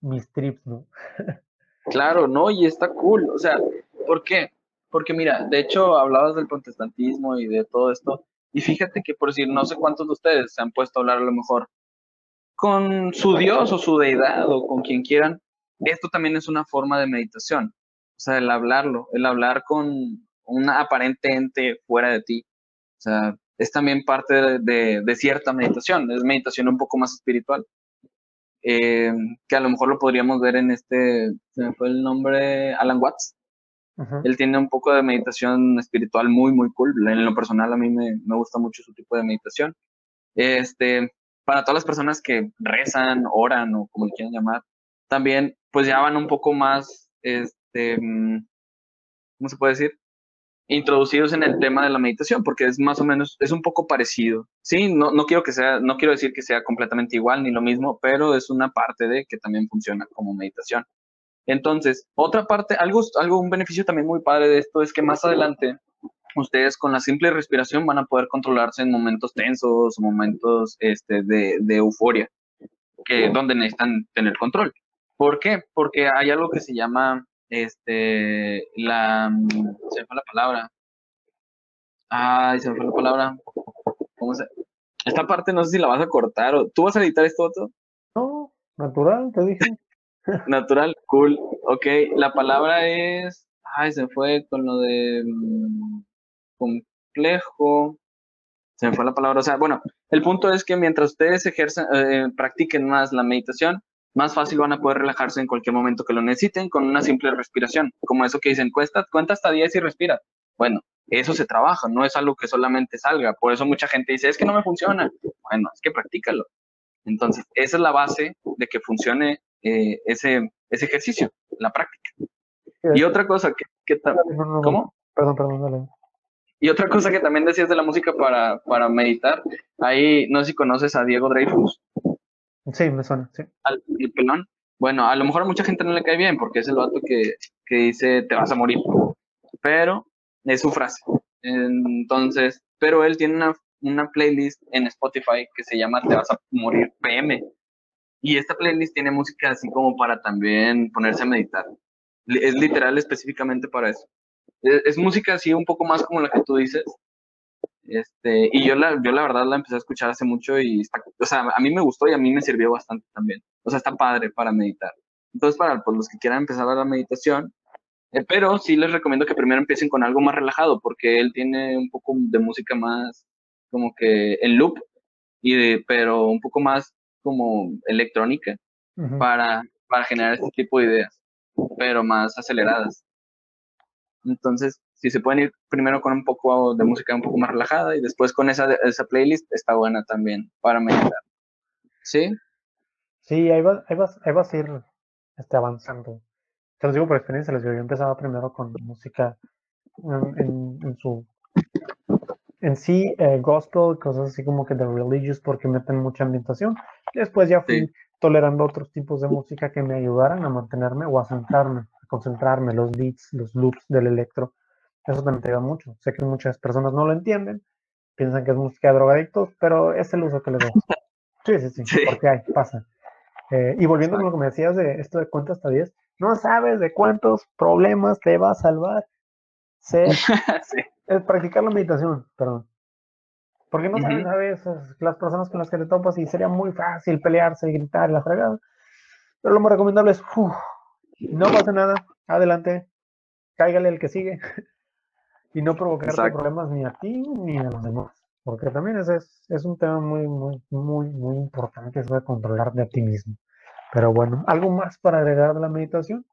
mis trips, ¿no? claro, no, y está cool. O sea, ¿por qué? Porque mira, de hecho hablabas del protestantismo y de todo esto, y fíjate que por decir, no sé cuántos de ustedes se han puesto a hablar a lo mejor con su Dios o su deidad o con quien quieran. Esto también es una forma de meditación. O sea, el hablarlo, el hablar con una aparente ente fuera de ti. O sea, es también parte de, cierta meditación, es meditación un poco más espiritual. Eh, que a lo mejor lo podríamos ver en este, se me fue el nombre, Alan Watts, él tiene un poco de meditación espiritual muy, muy cool. En lo personal, a mí me, me, gusta mucho su tipo de meditación. Este, para todas las personas que rezan, oran o como quieran llamar, también pues ya van un poco más, este, mm, ¿cómo se puede decir? Introducidos en el tema de la meditación, porque es más o menos, es un poco parecido. Sí, no, no quiero que sea, no quiero decir que sea completamente igual ni lo mismo, pero es una parte de que también funciona como meditación. Entonces, otra parte, algo, algo, un beneficio también muy padre de esto es que más adelante ustedes con la simple respiración van a poder controlarse en momentos tensos, momentos este, de, de euforia, que donde necesitan tener control. ¿Por qué? Porque hay algo que se llama, este, la, se me fue la palabra. Ay, se me fue la palabra. ¿Cómo se? Esta parte no sé si la vas a cortar o, ¿tú vas a editar esto, otro? No, natural, te dije. Natural, cool. Ok, la palabra es. Ay, se fue con lo de. Complejo. Se me fue la palabra. O sea, bueno, el punto es que mientras ustedes ejercen, eh, practiquen más la meditación, más fácil van a poder relajarse en cualquier momento que lo necesiten con una simple respiración. Como eso que dicen, cuenta, cuenta hasta 10 y respira. Bueno, eso se trabaja, no es algo que solamente salga. Por eso mucha gente dice, es que no me funciona. Bueno, es que practícalo. Entonces, esa es la base de que funcione eh, ese, ese ejercicio, la práctica. Y otra cosa que, que ¿Cómo? Perdón, perdón, dale. Y otra cosa que también decías de la música para, para meditar, ahí no sé si conoces a Diego Dreyfus. Sí, me suena, sí. Al, el pelón. Bueno, a lo mejor a mucha gente no le cae bien porque es el vato que, que dice te vas a morir. Pero es su frase. Entonces, pero él tiene una, una playlist en Spotify que se llama Te vas a morir PM. Y esta playlist tiene música así como para también ponerse a meditar. Es literal específicamente para eso. Es, música así un poco más como la que tú dices. Este, y yo la, yo la verdad la empecé a escuchar hace mucho y está, o sea, a mí me gustó y a mí me sirvió bastante también. O sea, está padre para meditar. Entonces, para pues, los que quieran empezar a la meditación, eh, pero sí les recomiendo que primero empiecen con algo más relajado, porque él tiene un poco de música más como que en loop, y de, pero un poco más como electrónica para, para generar este tipo de ideas, pero más aceleradas. Entonces, si se pueden ir primero con un poco de música un poco más relajada y después con esa, esa playlist, está buena también para meditar. ¿Sí? Sí, ahí vas, ahí vas, ahí vas a ir este, avanzando. Te lo digo por experiencia, les digo, yo empezaba primero con música en, en, su en sí eh, gospel, cosas así como que de religious porque meten mucha ambientación. Después ya fui tolerando otros tipos de música que me ayudaran a mantenerme o a centrarme, concentrarme, los beats, los loops del electro. Eso también te ayuda mucho. Sé que muchas personas no lo entienden, piensan que es música de drogadictos, pero es el uso que le doy. Sí, sí, sí, porque hay, pasa. Eh, y volviendo a lo que me decías de esto de cuenta hasta 10, no sabes de cuántos problemas te va a salvar. Sé, es practicar la meditación, perdón. Porque no sabes a veces las personas con las que te topas y sería muy fácil pelearse y gritar y la fregada. Pero lo más recomendable es, no pasa nada, adelante, cáigale el que sigue y no provocarte problemas ni a ti ni a los demás. Porque también es, es, un tema muy, muy, muy, muy importante, eso de controlarte a ti mismo. Pero bueno, ¿algo más para agregar a la meditación?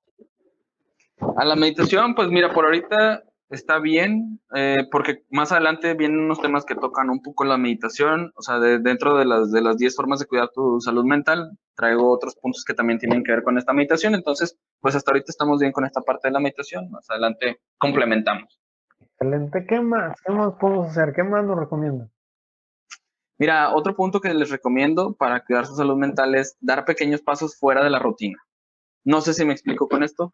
A la meditación, pues mira, por ahorita está bien, eh, porque más adelante vienen unos temas que tocan un poco la meditación, o sea, dentro de las de las 10 formas de cuidar tu salud mental, traigo otros puntos que también tienen que ver con esta meditación, entonces, pues hasta ahorita estamos bien con esta parte de la meditación, más adelante complementamos. Excelente, ¿qué más? ¿Qué más podemos hacer? ¿Qué más nos recomiendan? Mira, otro punto que les recomiendo para cuidar su salud mental es dar pequeños pasos fuera de la rutina. No sé si me explico con esto.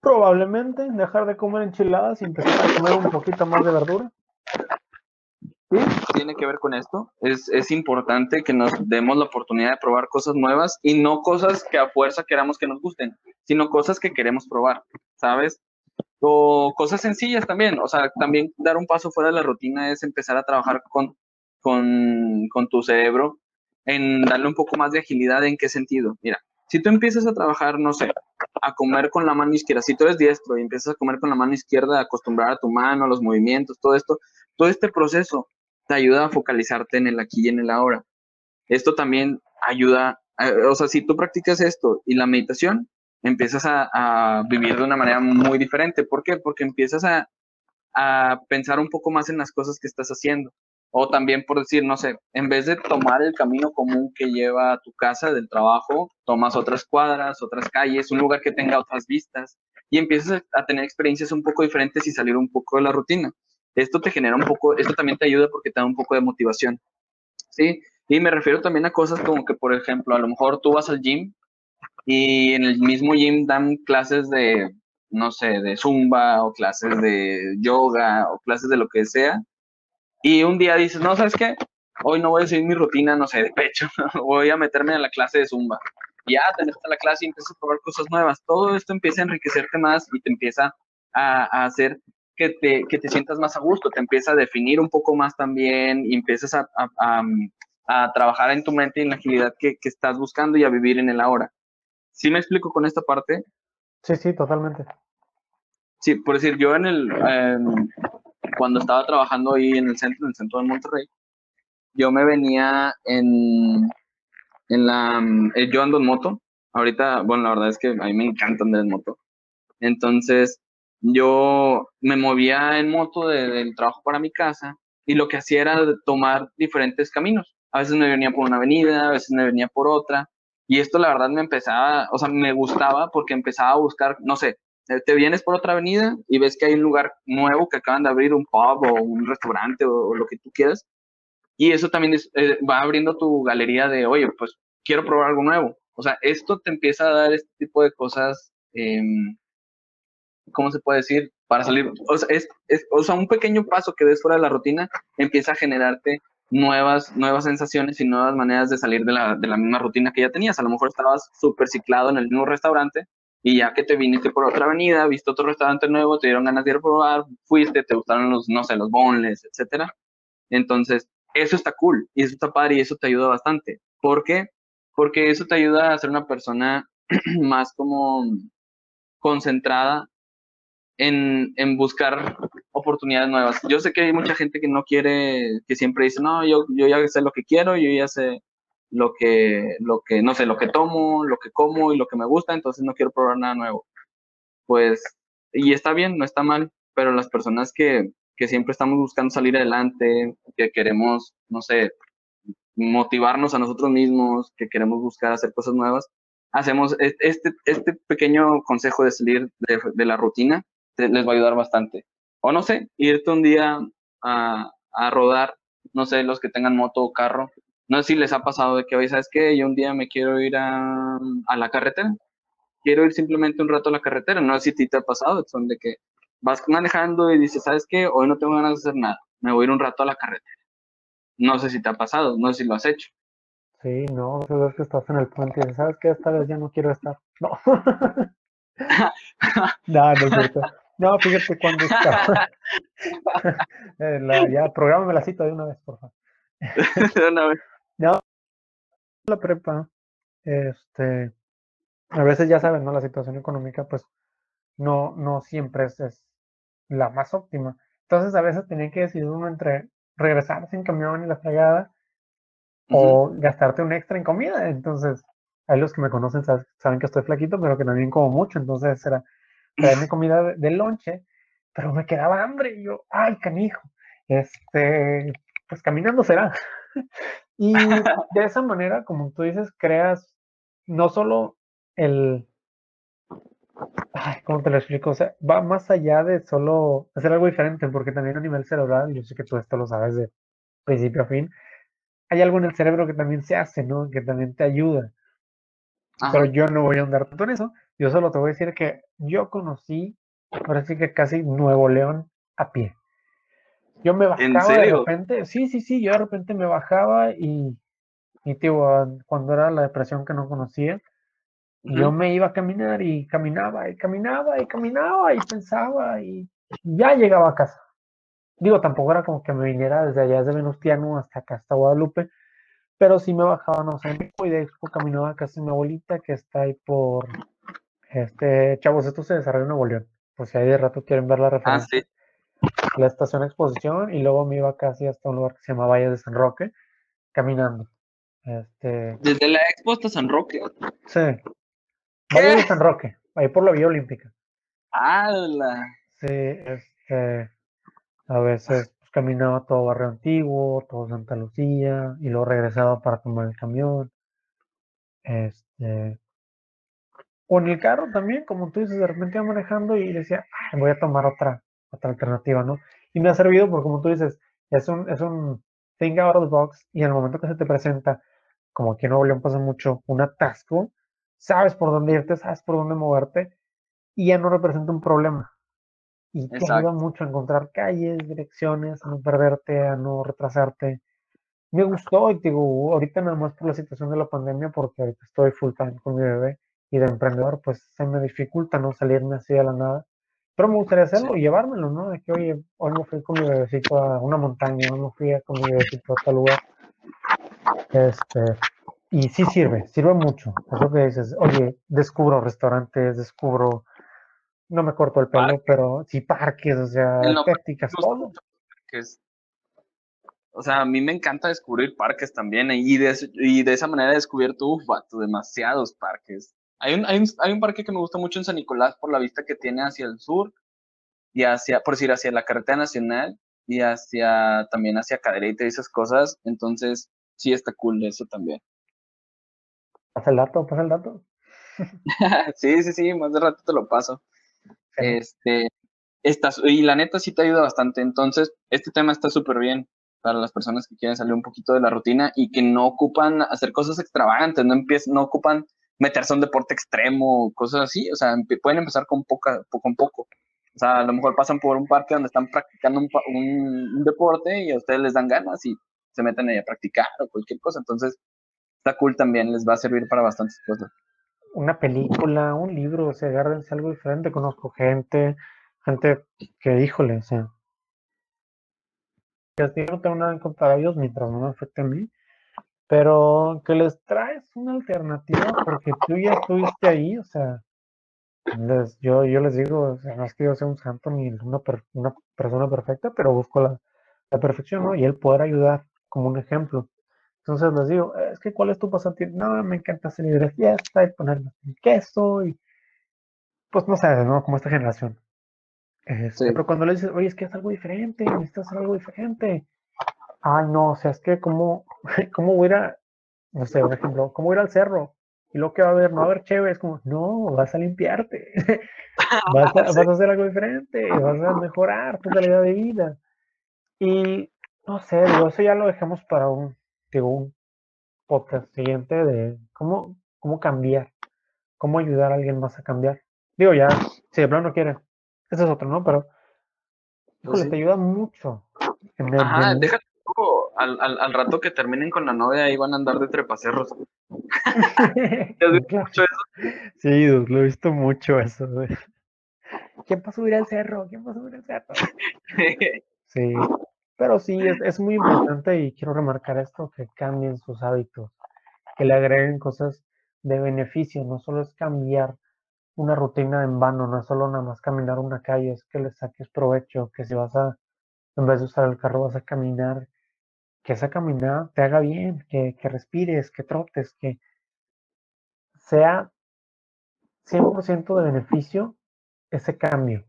Probablemente dejar de comer enchiladas y empezar a comer un poquito más de verdura. Tiene que ver con esto. Es, es importante que nos demos la oportunidad de probar cosas nuevas y no cosas que a fuerza queramos que nos gusten, sino cosas que queremos probar, ¿sabes? O cosas sencillas también. O sea, también dar un paso fuera de la rutina es empezar a trabajar con con, tu cerebro en darle un poco más de agilidad. ¿En qué sentido? Mira, si tú empiezas a trabajar, no sé, a comer con la mano izquierda, si tú eres diestro y empiezas a comer con la mano izquierda, a acostumbrar a tu mano, los movimientos, todo esto, todo este proceso te ayuda a focalizarte en el aquí y en el ahora. Esto también ayuda, o sea, si tú practicas esto y la meditación, empiezas a, vivir de una manera muy diferente. ¿Por qué? Porque empiezas a, a pensar un poco más en las cosas que estás haciendo. O también por decir, no sé, en vez de tomar el camino común que lleva a tu casa del trabajo, tomas otras cuadras, otras calles, un lugar que tenga otras vistas y empiezas a tener experiencias un poco diferentes y salir un poco de la rutina. Esto te genera un poco, esto también te ayuda porque te da un poco de motivación. ¿Sí? Y me refiero también a cosas como que, por ejemplo, a lo mejor tú vas al gym y en el mismo gym dan clases de, no sé, de zumba o clases de yoga o clases de lo que sea y un día dices, no, ¿sabes qué? Hoy no voy a seguir mi rutina, no sé, de pecho, voy a meterme a la clase de zumba. Ya, te metes a la clase y empiezas a probar cosas nuevas. Todo esto empieza a enriquecerte más y te empieza a, hacer que te, que te sientas más a gusto, te empieza a definir un poco más también y empiezas a, a, trabajar en tu mente y en la agilidad que, que, estás buscando y a vivir en el ahora. ¿Sí me explico con esta parte? Sí, sí, totalmente. Sí, por decir, yo en el, cuando estaba trabajando ahí en el centro, en el centro de Monterrey, yo me venía en, en la, eh, yo ando en moto, ahorita, bueno, la verdad es que a mí me encanta andar en moto, entonces yo me movía en moto del trabajo para mi casa y lo que hacía era tomar diferentes caminos, a veces me venía por una avenida, a veces me venía por otra, y esto la verdad me empezaba, o sea, me gustaba porque empezaba a buscar, no sé, eh, te vienes por otra avenida y ves que hay un lugar nuevo que acaban de abrir, un pub o un restaurante o, lo que tú quieras. Y eso también eh, va abriendo tu galería de, oye, pues quiero probar algo nuevo. O sea, esto te empieza a dar este tipo de cosas, em, ¿cómo se puede decir? Para salir, o sea, es, o sea, un pequeño paso que des fuera de la rutina empieza a generarte nuevas, nuevas sensaciones y nuevas maneras de salir de la, de la misma rutina que ya tenías. A lo mejor estabas súper ciclado en el mismo restaurante y ya que te viniste por otra avenida, viste otro restaurante nuevo, te dieron ganas de ir a probar, fuiste, te gustaron los, no sé, los bonles, etcétera. Entonces, eso está cool y eso está padre y eso te ayuda bastante. ¿Por qué? Porque eso te ayuda a ser una persona más como concentrada en, en, buscar oportunidades nuevas. Yo sé que hay mucha gente que no quiere, que siempre dice, no, yo, yo ya sé lo que quiero, yo ya sé lo que, lo que, no sé, lo que tomo, lo que como y lo que me gusta, entonces no quiero probar nada nuevo. Pues, y está bien, no está mal, pero las personas que, que siempre estamos buscando salir adelante, que queremos, no sé, motivarnos a nosotros mismos, que queremos buscar hacer cosas nuevas, hacemos e, este, este pequeño consejo de salir de, de la rutina, les va a ayudar bastante. O no sé, irte un día a, a rodar, no sé, los que tengan moto o carro, no sé si les ha pasado de que hoy, ¿sabes qué? Yo un día me quiero ir a, a la carretera. Quiero ir simplemente un rato a la carretera. No sé si a ti te ha pasado, son de que vas manejando y dices, ¿sabes qué? Hoy no tengo ganas de hacer nada. Me voy a ir un rato a la carretera. No sé si te ha pasado, no sé si lo has hecho. Sí, no, es que estás en el puente y dices, ¿sabes qué? Esta vez ya no quiero estar. No. no, no es cierto. No, fíjate cuando estaba. la, ya, prográmame la cita de una vez, por favor. de una vez. No, la prepa, este, a veces ya saben, ¿no? La situación económica, pues, no, no siempre es, es la más óptima. Entonces, a veces tenía que decidir uno entre regresar sin camión y la fregada o gastarte un extra en comida. Entonces, hay los que me conocen saben que estoy flaquito, pero que también como mucho. Entonces, era traerme comida de, de lonche, pero me quedaba hambre y yo, ay, canijo. Este, pues caminando será. Y de esa manera, como tú dices, creas no solo el... Ay, ¿Cómo te lo explico? O sea, va más allá de solo hacer algo diferente, porque también a nivel cerebral, yo sé que tú esto lo sabes de principio a fin, hay algo en el cerebro que también se hace, ¿no? Que también te ayuda. Pero yo no voy a andar tanto en eso. Yo solo te voy a decir que yo conocí, ahora sí que casi Nuevo León a pie. Yo me bajaba de repente, sí, sí, sí, yo de repente me bajaba y, y tío, cuando era la depresión que no conocía, yo me iba a caminar y caminaba y caminaba y caminaba y pensaba y ya llegaba a casa. Digo, tampoco era como que me viniera desde allá, desde Venustiano hasta acá, hasta Guadalupe, pero sí me bajaba, no sé, y de expo caminaba casi mi abuelita que está ahí por, este, chavos, esto se desarrolla en Nuevo León, pues si hay de rato quieren ver la ah, referencia. Ah, sí la estación de exposición y luego me iba casi hasta un lugar que se llama Valle de San Roque, caminando. Este... Desde la expo hasta San Roque. Sí. Valle de San Roque, ahí por la Vía Olímpica. ¡Hala! Sí, este, a veces pues, caminaba todo Barrio Antiguo, todo Santa Lucía, y luego regresaba para tomar el camión. Este, o en el carro también, como tú dices, de repente iba manejando y decía, voy a tomar otra, otra alternativa, ¿no? Y me ha servido porque, como tú dices, es un, es un think out of the box y en el momento que se te presenta, como aquí en Nuevo León pasa mucho, un atasco, sabes por dónde irte, sabes por dónde moverte y ya no representa un problema. Y te ayuda mucho a encontrar calles, direcciones, a no perderte, a no retrasarte. Me gustó y digo, ahorita nada más por la situación de la pandemia, porque ahorita estoy full time con mi bebé y de emprendedor, pues se me dificulta no salirme así de la nada pero me gustaría hacerlo y llevármelo, ¿no? De que, oye, hoy me fui con mi bebecito a una montaña, hoy me fui con mi bebecito a tal lugar. Este, y sí sirve, sirve mucho. Es lo que dices, oye, descubro restaurantes, descubro, no me corto el pelo, pero sí parques, o sea, prácticas, todo. O sea, a mí me encanta descubrir parques también, y de, y de esa manera he descubierto, uff, demasiados parques. Hay un, hay, un, hay un parque que me gusta mucho en San Nicolás por la vista que tiene hacia el sur y hacia, por decir, hacia la carretera nacional y hacia, también hacia Cadereyta y esas cosas. Entonces, sí está cool eso también. Pasa el dato, pasa el dato. sí, sí, sí, más de rato te lo paso. Este, estás, y la neta sí te ayuda bastante. Entonces, este tema está súper bien para las personas que quieren salir un poquito de la rutina y que no ocupan hacer cosas extravagantes, no empiezan, no ocupan meterse a un deporte extremo, cosas así, o sea, pueden empezar con poca, poco a poco. O sea, a lo mejor pasan por un parque donde están practicando un, un, deporte y a ustedes les dan ganas y se meten ahí a practicar o cualquier cosa. Entonces, está cool también, les va a servir para bastantes cosas. Una película, un libro, o sea, agárrense algo diferente. Conozco gente, gente que, híjole, o sea, yo no tengo nada en contra de ellos mientras no me afecte a mí, pero que les traes una alternativa porque tú ya estuviste ahí, o sea, yo, yo les digo, o sea, no es que yo sea un santo ni una, una persona perfecta, pero busco la, la perfección, ¿no? Y él poder ayudar como un ejemplo. Entonces les digo, es que ¿cuál es tu pasatiempo? No, me encanta salir de fiesta y ponerme queso y pues no sé, ¿no? Como esta generación. Este, pero cuando le dices, oye, es que es algo diferente, necesitas hacer algo diferente. Ay, no, o sea, es que como, ¿cómo voy a ir a, no sé, por ejemplo, cómo ir al cerro? Y lo que va a haber, no va a haber chévere, es como, no, vas a limpiarte, vas, a, vas a hacer algo diferente, vas a mejorar tu calidad de vida. Y no sé, digo, eso ya lo dejamos para un, digo, un podcast siguiente de cómo, cómo cambiar, cómo ayudar a alguien más a cambiar. Digo, ya, si de plano no quiere, ese es otro, ¿no? Pero, pues híjole, te ayuda mucho. Ajá, al, al, al, rato que terminen con la novia ahí van a andar de trepacerros. ¿Has visto mucho eso? Sí, lo he visto mucho eso. ¿Quién va a subir al cerro? ¿Quién va a subir al cerro? sí, pero sí, es, es muy importante y quiero remarcar esto, que cambien sus hábitos, que le agreguen cosas de beneficio, no solo es cambiar una rutina en vano, no es solo nada más caminar una calle, es que le saques provecho, que si vas a, en vez de usar el carro, vas a caminar, que esa caminada te haga bien, que, que respires, que trotes, que sea 100% de beneficio ese cambio.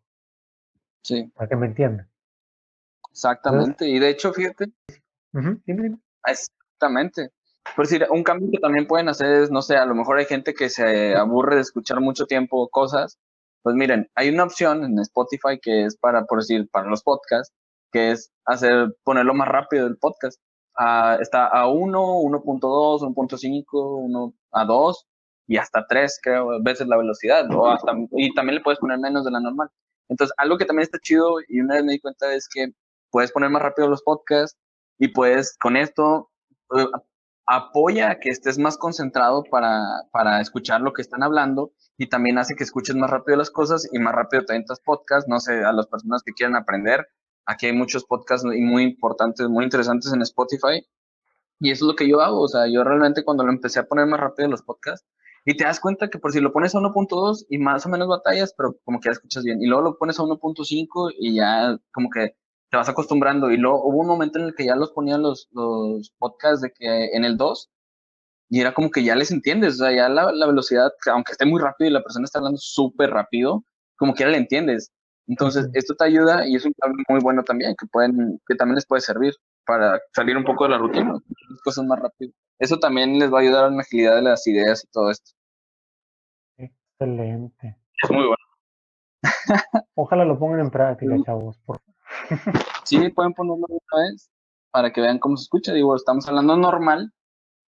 Sí. Para que me entiendan. Exactamente. y de hecho, fíjate. Exactamente. Por decir, un cambio que también pueden hacer es, no sé, a lo mejor hay gente que se aburre de escuchar mucho tiempo cosas. Pues miren, hay una opción en Spotify que es para, por decir, para los podcasts, que es hacer, ponerlo más rápido el podcast. Ah, está a 1, 1.2, 1.5, 1 a 2 y hasta 3, creo, veces la velocidad. O hasta, y también le puedes poner menos de la normal. Entonces, algo que también está chido y una vez me di cuenta es que puedes poner más rápido los podcasts y puedes con esto eh, apoya a que estés más concentrado para, para, escuchar lo que están hablando y también hace que escuches más rápido las cosas y más rápido te entras podcasts, no sé, a las personas que quieren aprender. Aquí hay muchos podcasts muy importantes, muy interesantes en Spotify y eso es lo que yo hago, o sea, yo realmente cuando lo empecé a poner más rápido los podcasts y te das cuenta que por si lo pones a 1.2 y más o menos batallas, pero como que ya escuchas bien y luego lo pones a 1.5 y ya como que te vas acostumbrando. Y luego hubo un momento en el que ya los ponían los, los podcasts de que en el 2 y era como que ya les entiendes, o sea, ya la, la velocidad, aunque esté muy rápido y la persona está hablando súper rápido, como que ya le entiendes. Entonces, esto te ayuda y es un cambio muy bueno también, que pueden, que también les puede servir para salir un poco de la rutina, las cosas más rápido. Eso también les va a ayudar a la agilidad de las ideas y todo esto. Excelente. Es muy bueno. Ojalá lo pongan en práctica, chavos, por Sí, pueden ponerlo una vez para que vean cómo se escucha. Digo, estamos hablando normal,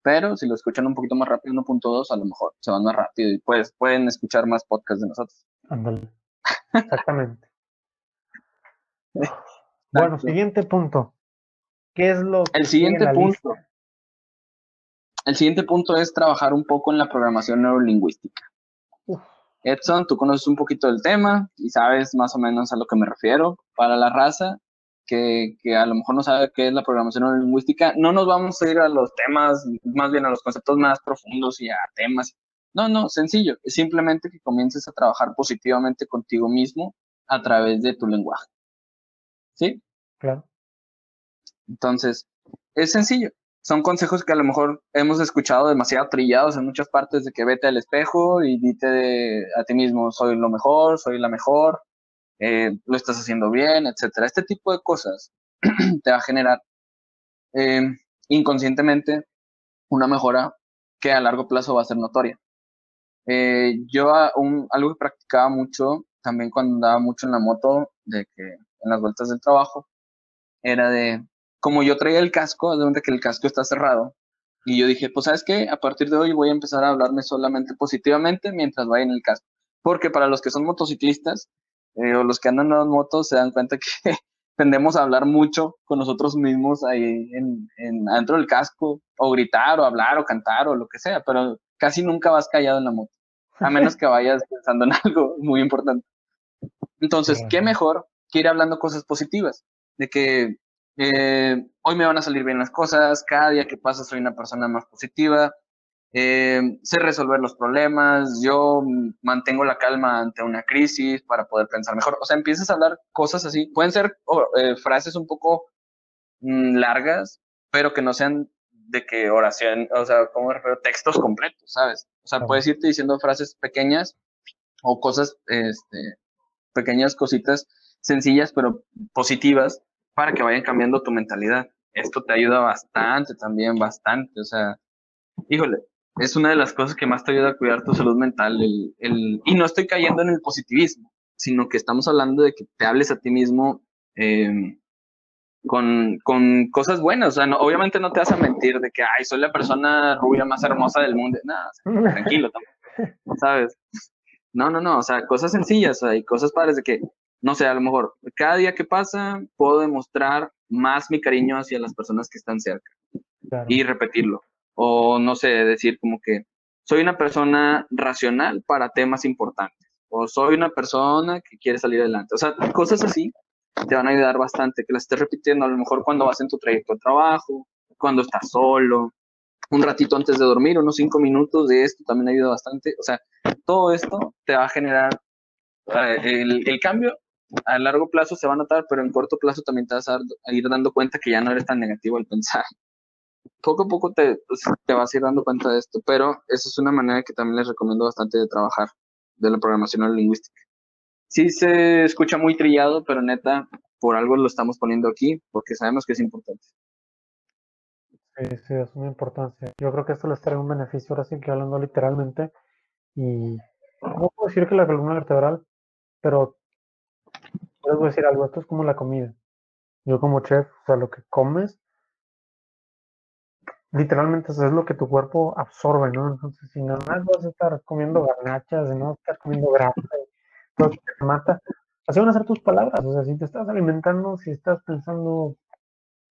pero si lo escuchan un poquito más rápido, 1.2, a lo mejor se van más rápido y pues pueden escuchar más podcasts de nosotros. Ándale. Exactamente. bueno, siguiente punto. ¿Qué es lo que El siguiente punto. El siguiente punto es trabajar un poco en la programación neurolingüística. Edson, tú conoces un poquito del tema y sabes más o menos a lo que me refiero. Para la raza que, que a lo mejor no sabe qué es la programación lingüística, no nos vamos a ir a los temas, más bien a los conceptos más profundos y a temas. No, no, sencillo. Es simplemente que comiences a trabajar positivamente contigo mismo a través de tu lenguaje. ¿Sí? Claro. Entonces, es sencillo son consejos que a lo mejor hemos escuchado demasiado trillados en muchas partes de que vete al espejo y dite a ti mismo, soy lo mejor, soy la mejor, eh, lo estás haciendo bien, etcétera. Este tipo de cosas te va a generar eh, inconscientemente una mejora que a largo plazo va a ser notoria. Eh, yo un, algo que practicaba mucho también cuando andaba mucho en la moto, de que en las vueltas del trabajo, era de, como yo traía el casco, de que el casco está cerrado, y yo dije, pues sabes qué, a partir de hoy voy a empezar a hablarme solamente positivamente mientras vaya en el casco. Porque para los que son motociclistas eh, o los que andan en motos se dan cuenta que tendemos a hablar mucho con nosotros mismos ahí en, en, adentro del casco, o gritar, o hablar, o cantar, o lo que sea, pero casi nunca vas callado en la moto, a menos que vayas pensando en algo muy importante. Entonces, ¿qué mejor que ir hablando cosas positivas? De que eh, hoy me van a salir bien las cosas, cada día que pasa soy una persona más positiva, eh, sé resolver los problemas, yo mantengo la calma ante una crisis para poder pensar mejor. O sea, empiezas a hablar cosas así. Pueden ser eh, frases un poco mm, largas, pero que no sean de que oración, o sea, como textos completos, ¿sabes? O sea, puedes irte diciendo frases pequeñas o cosas, este, pequeñas cositas sencillas, pero positivas para que vayan cambiando tu mentalidad. Esto te ayuda bastante también, bastante. O sea, híjole, es una de las cosas que más te ayuda a cuidar tu salud mental. El, el, y no estoy cayendo en el positivismo, sino que estamos hablando de que te hables a ti mismo em, con, con, cosas buenas. O sea, no, obviamente no te vas a mentir de que, ay, soy la persona rubia más hermosa del mundo. Nada, tranquilo, ¿sabes? No, no, no, o sea, cosas sencillas, hay cosas padres de que, no sé, a lo mejor cada día que pasa puedo demostrar más mi cariño hacia las personas que están cerca y repetirlo o no sé, decir como que soy una persona racional para temas importantes, o soy una persona que quiere salir adelante. O sea, cosas así te van a ayudar bastante, que las estés repitiendo a lo mejor cuando vas en tu trayecto de trabajo, cuando estás solo, un ratito antes de dormir, unos cinco minutos de esto también ayuda bastante. O sea, todo esto te va a generar eh, el, el, cambio. A largo plazo se va a notar, pero en corto plazo también te vas a ir dando cuenta que ya no eres tan negativo al pensar poco a poco te, pues, te vas a ir dando cuenta de esto, pero esa es una manera que también les recomiendo bastante de trabajar de la programación lingüística. Sí se escucha muy trillado, pero neta, por algo lo estamos poniendo aquí, porque sabemos que es importante. Sí, sí, es una importancia. Yo creo que esto les trae un beneficio, ahora sí que hablando literalmente, y no puedo decir que la columna vertebral, pero les voy a decir algo, esto es como la comida. Yo como chef, o sea, lo que comes literalmente es lo que tu cuerpo absorbe, ¿no? Entonces, si nada más vas a estar comiendo garnachas, no estar comiendo grasa, mata, así van a ser tus palabras. O sea, si te estás alimentando, si estás pensando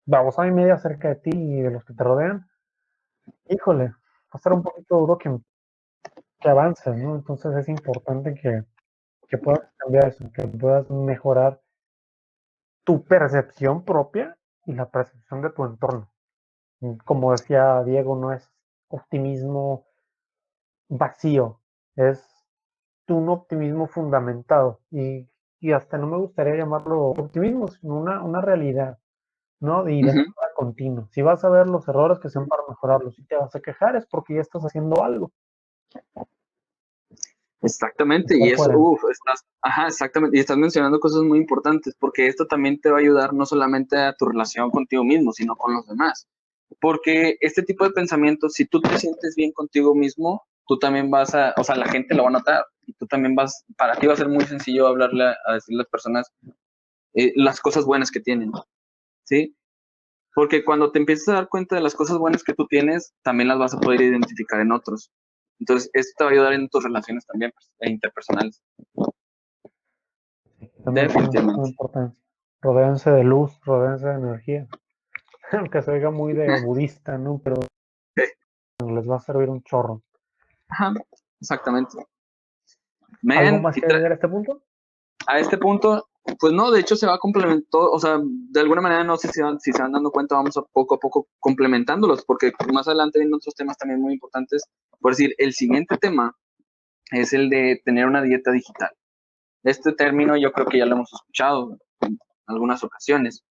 vamos a y media cerca de ti y de los que te rodean, híjole, va a ser un poquito duro que, que avances, ¿no? Entonces es importante que, que puedas cambiar eso, que puedas mejorar tu percepción propia y la percepción de tu entorno como decía Diego, no es optimismo vacío, es un optimismo fundamentado y, y hasta no me gustaría llamarlo optimismo, sino una, una realidad, ¿no? Y de continuo. Si vas a ver los errores que sean para mejorarlos, si te vas a quejar es porque ya estás haciendo algo. Exactamente, y eso, uff, estás, ajá, exactamente, y estás mencionando cosas muy importantes, porque esto también te va a ayudar no solamente a tu relación contigo mismo, sino con los demás. Porque este tipo de pensamientos, si tú te sientes bien contigo mismo, tú también vas a, o sea, la gente lo va a notar y tú también vas, para ti va a ser muy sencillo hablarle a, decir a las personas eh, las cosas buenas que tienen, ¿sí? Porque cuando te empiezas a dar cuenta de las cosas buenas que tú tienes, también las vas a poder identificar en otros. Entonces, esto te va a ayudar en tus relaciones también pues, e interpersonales. Definitivamente. Rodéense de luz, rodéense de energía. aunque se oiga muy de budista, ¿no? Pero les va a servir un chorro. Ajá, exactamente. ¿Algo más que agregar a este punto? A este punto, pues no, de hecho se va complementando, o sea, de alguna manera no sé si, si se van dando cuenta, vamos a poco a poco complementándolos, porque más adelante vienen otros temas también muy importantes. Por decir, el siguiente tema es el de tener una dieta digital. Este término yo creo que ya lo hemos escuchado en algunas ocasiones.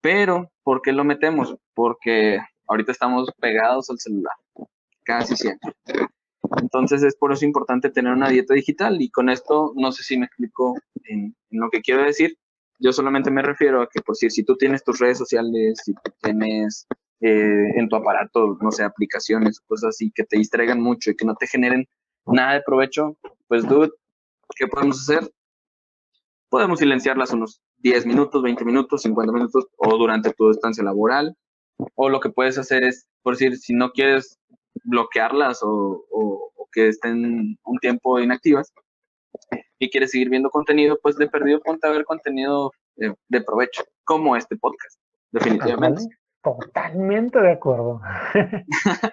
Pero, ¿por qué lo metemos? Porque ahorita estamos pegados al celular, casi siempre. Entonces es por eso importante tener una dieta digital y con esto no sé si me explico en, lo que quiero decir. Yo solamente me refiero a que, por si, si tú tienes tus redes sociales, si tienes eh, en tu aparato, no sé, aplicaciones, cosas así que te distraigan mucho y que no te generen nada de provecho, pues dude, ¿qué podemos hacer? podemos silenciarlas unos 10 minutos, 20 minutos, 50 minutos o durante tu estancia laboral. O lo que puedes hacer es, por decir, si no quieres bloquearlas o, que estén un tiempo inactivas y quieres seguir viendo contenido, pues de perdido ponte a ver contenido de, de provecho, como este podcast, definitivamente. Totalmente de acuerdo.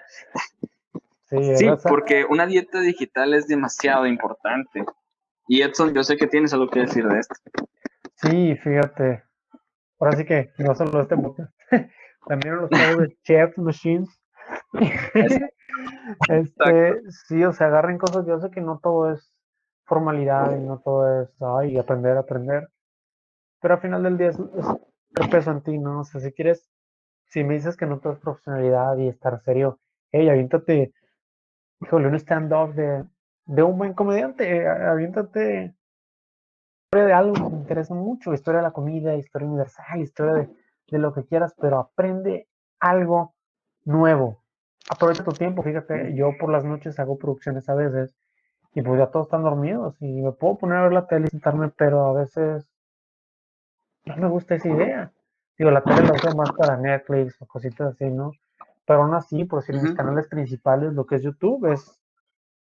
sí, porque una dieta digital es demasiado importante. Y Edson, yo sé que tienes algo que decir de esto. Sí, fíjate. Ahora sí que no solo este podcast. También los de Chef Machines. este, sí, o sea, agarren cosas. Yo sé que no todo es formalidad y no todo es ay, aprender, aprender. Pero al final del día es, el peso en ti, ¿no? O sea, si quieres, si me dices que no todo es profesionalidad y estar serio, hey, aviéntate, híjole, un stand-up de, de un buen comediante, eh, aviéntate historia de algo que te interesa mucho, historia de la comida, historia universal, historia de, de lo que quieras, pero aprende algo nuevo. Aprovecha tu tiempo, fíjate, yo por las noches hago producciones a veces y pues ya todos están dormidos y me puedo poner a ver la tele y sentarme, pero a veces no me gusta esa idea. Digo, la tele la uso más para Netflix o cositas así, ¿no? Pero aún así, por decir, mis canales principales, lo que es YouTube es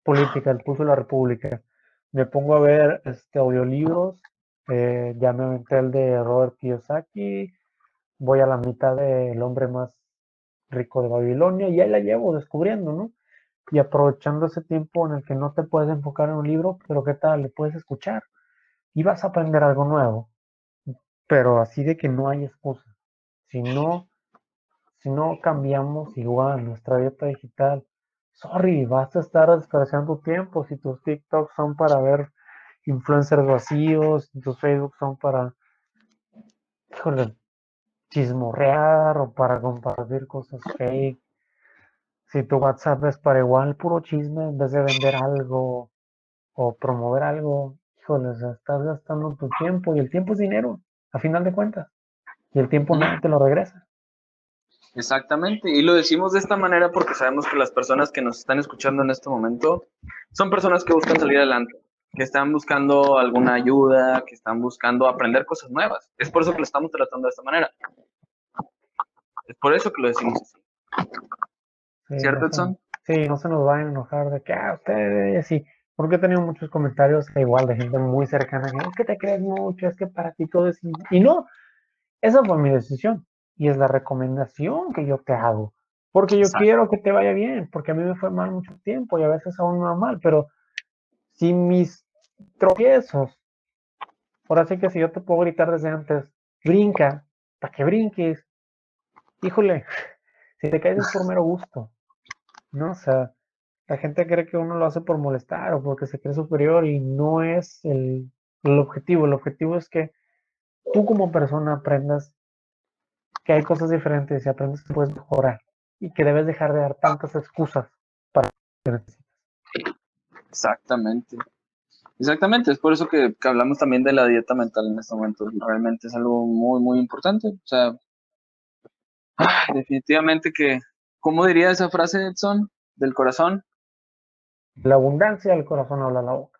política, el pulso de la república. Me pongo a ver este audiolibros, eh, ya me aventé el de Robert Kiyosaki, voy a la mitad del hombre más rico de Babilonia y ahí la llevo descubriendo, ¿no? Y aprovechando ese tiempo en el que no te puedes enfocar en un libro, pero qué tal, le puedes escuchar y vas a aprender algo nuevo pero así de que no hay excusa. Si no, si no cambiamos igual nuestra dieta digital, sorry, vas a estar desperdiciando tiempo si tus TikToks son para ver influencers vacíos, tus Facebook son para, híjole, chismorrear o para compartir cosas fake. Si tu WhatsApp es para igual puro chisme en vez de vender algo o promover algo, híjole, estás gastando tu tiempo y el tiempo es dinero a final de cuentas. Y el tiempo no te lo regresa. Exactamente, y lo decimos de esta manera porque sabemos que las personas que nos están escuchando en este momento son personas que buscan salir adelante, que están buscando alguna ayuda, que están buscando aprender cosas nuevas. Es por eso que lo estamos tratando de esta manera. Es por eso que lo decimos así. ¿Cierto, Edson? Sí, no se nos va a enojar de que, ah, ustedes, sí. Porque he tenido muchos comentarios igual de gente muy cercana que es que te crees mucho, es que para ti todo es... Y no, esa fue mi decisión y es la recomendación que yo te hago. Porque yo quiero que te vaya bien, porque a mí me fue mal mucho tiempo y a veces aún me va mal, pero si mis tropiezos, ahora sí que si yo te puedo gritar desde antes, brinca, para que brinques, híjole, si te caes es por mero gusto, ¿no? O sea, la gente cree que uno lo hace por molestar o porque se cree superior y no es el, objetivo. El objetivo es que tú como persona aprendas que hay cosas diferentes y aprendes que puedes mejorar y que debes dejar de dar tantas excusas para que necesitas. Exactamente. Exactamente, es por eso que, hablamos también de la dieta mental en este momento. Realmente es algo muy, muy importante. O sea, definitivamente que, ¿cómo diría esa frase, Edson? Del corazón, la abundancia del corazón habla la boca.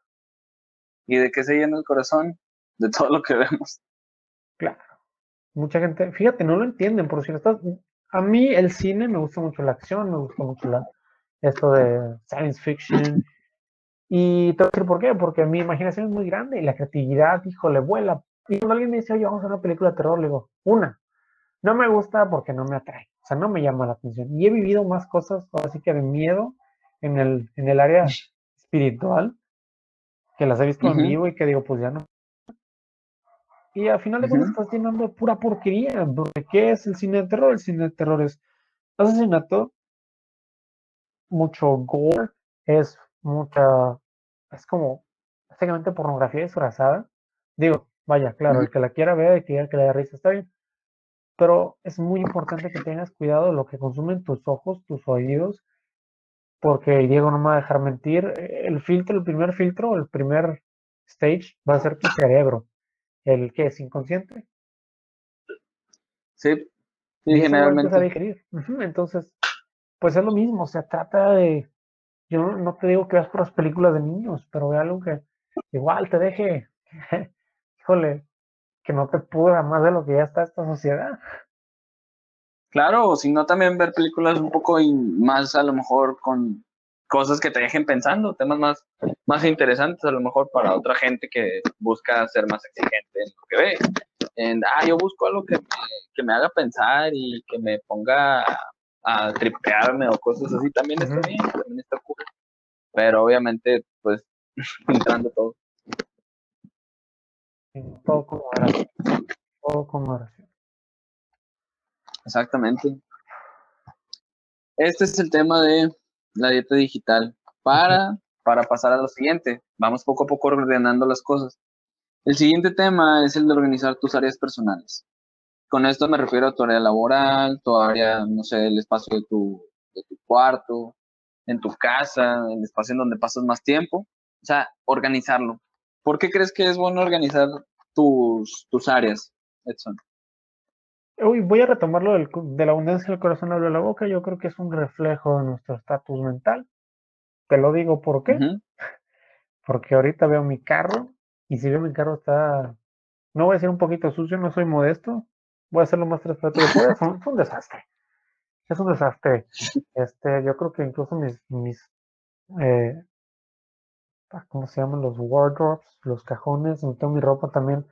¿Y de qué se llena el corazón? De todo lo que vemos. Claro. Mucha gente, fíjate, no lo entienden, por si estás. A mí el cine me gusta mucho la acción, me gusta mucho la, esto de science fiction. Y te voy a decir por qué, porque mi imaginación es muy grande y la creatividad, híjole, vuela. Y cuando alguien me dice, oye, vamos a ver una película de terror, le digo, una, no me gusta porque no me atrae, o sea, no me llama la atención. Y he vivido más cosas, así que de miedo, en el, en el área espiritual, que las he visto en vivo y que digo, pues ya no. Y al final de cuentas estás llenando pura porquería. ¿Qué es el cine de terror? El cine de terror es asesinato, mucho gore, es mucha, es como básicamente pornografía disfrazada. Digo, vaya, claro, el que la quiera ver, el que quiera que le dé risa, está bien. Pero es muy importante que tengas cuidado de lo que consumen tus ojos, tus oídos porque Diego no me va a dejar mentir, el filtro, el primer filtro, el primer stage va a ser tu cerebro, el que es inconsciente. Sí, y generalmente. A digerir. Entonces, pues es lo mismo, se trata de, yo no, te digo que veas por las películas de niños, pero ve algo que igual te deje, híjole, que no te pudra más de lo que ya está esta sociedad. Claro, sino también ver películas un poco más a lo mejor con cosas que te dejen pensando, temas más, más interesantes a lo mejor para otra gente que busca ser más exigente en lo que ve. En, ah, yo busco algo que me, que me haga pensar y que me ponga a, tripearme o cosas así, también está bien, también está cool. Pero obviamente, pues, entrando todo. Todo con moderación. Todo con moderación. Exactamente. Este es el tema de la dieta digital. Para, para pasar a lo siguiente, vamos poco a poco ordenando las cosas. El siguiente tema es el de organizar tus áreas personales. Con esto me refiero a tu área laboral, tu área, no sé, el espacio de tu, de tu cuarto, en tu casa, el espacio en donde pasas más tiempo. O sea, organizarlo. ¿Por qué crees que es bueno organizar tus, tus áreas, Edson? Uy, voy a retomarlo del, de la abundancia del corazón habla la boca. Yo creo que es un reflejo de nuestro estatus mental. Te lo digo por qué. Porque ahorita veo mi carro y si veo mi carro está, no voy a decir un poquito sucio, no soy modesto. Voy a hacerlo más transparente es un, un desastre. Es un desastre. Este, yo creo que incluso mis, mis eh, ¿cómo se llaman? Los wardrobes, los cajones donde tengo mi ropa también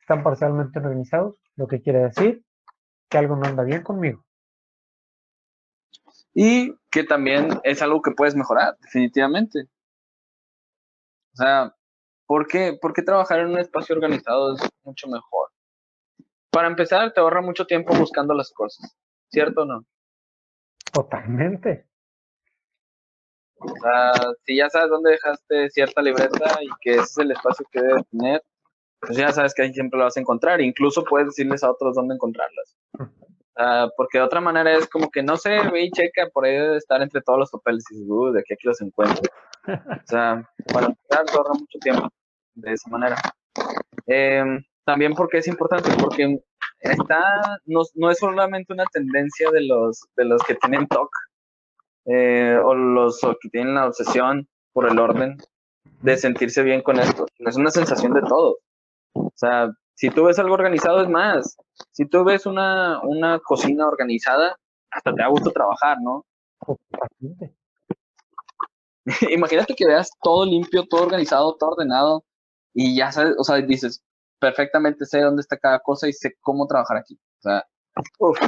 están parcialmente organizados, lo que quiere decir que algo no anda bien conmigo. Y que también es algo que puedes mejorar, definitivamente. O sea, ¿por qué, ¿por qué trabajar en un espacio organizado es mucho mejor? Para empezar, te ahorra mucho tiempo buscando las cosas, ¿cierto o no? Totalmente. O sea, si ya sabes dónde dejaste cierta libreta y que ese es el espacio que debe tener, pues ya sabes que ahí siempre lo vas a encontrar. Incluso puedes decirles a otros dónde encontrarlas. porque de otra manera es como que no sé, ve y checa, por ahí debe estar entre todos los papeles y dices, uh, de aquí aquí los encuentro. O sea, para empezar, ahorra mucho tiempo de esa manera. Em, también porque es importante, porque está, no, no, es solamente una tendencia de los, de los que tienen TOC eh, o los que tienen la obsesión por el orden de sentirse bien con esto, es una sensación de todos. O sea, si tú ves algo organizado es más. Si tú ves una, una cocina organizada, hasta te da gusto trabajar, ¿no? Imagínate que veas todo limpio, todo organizado, todo ordenado y ya sabes, o sea, dices, perfectamente sé dónde está cada cosa y sé cómo trabajar aquí. O sea, uf.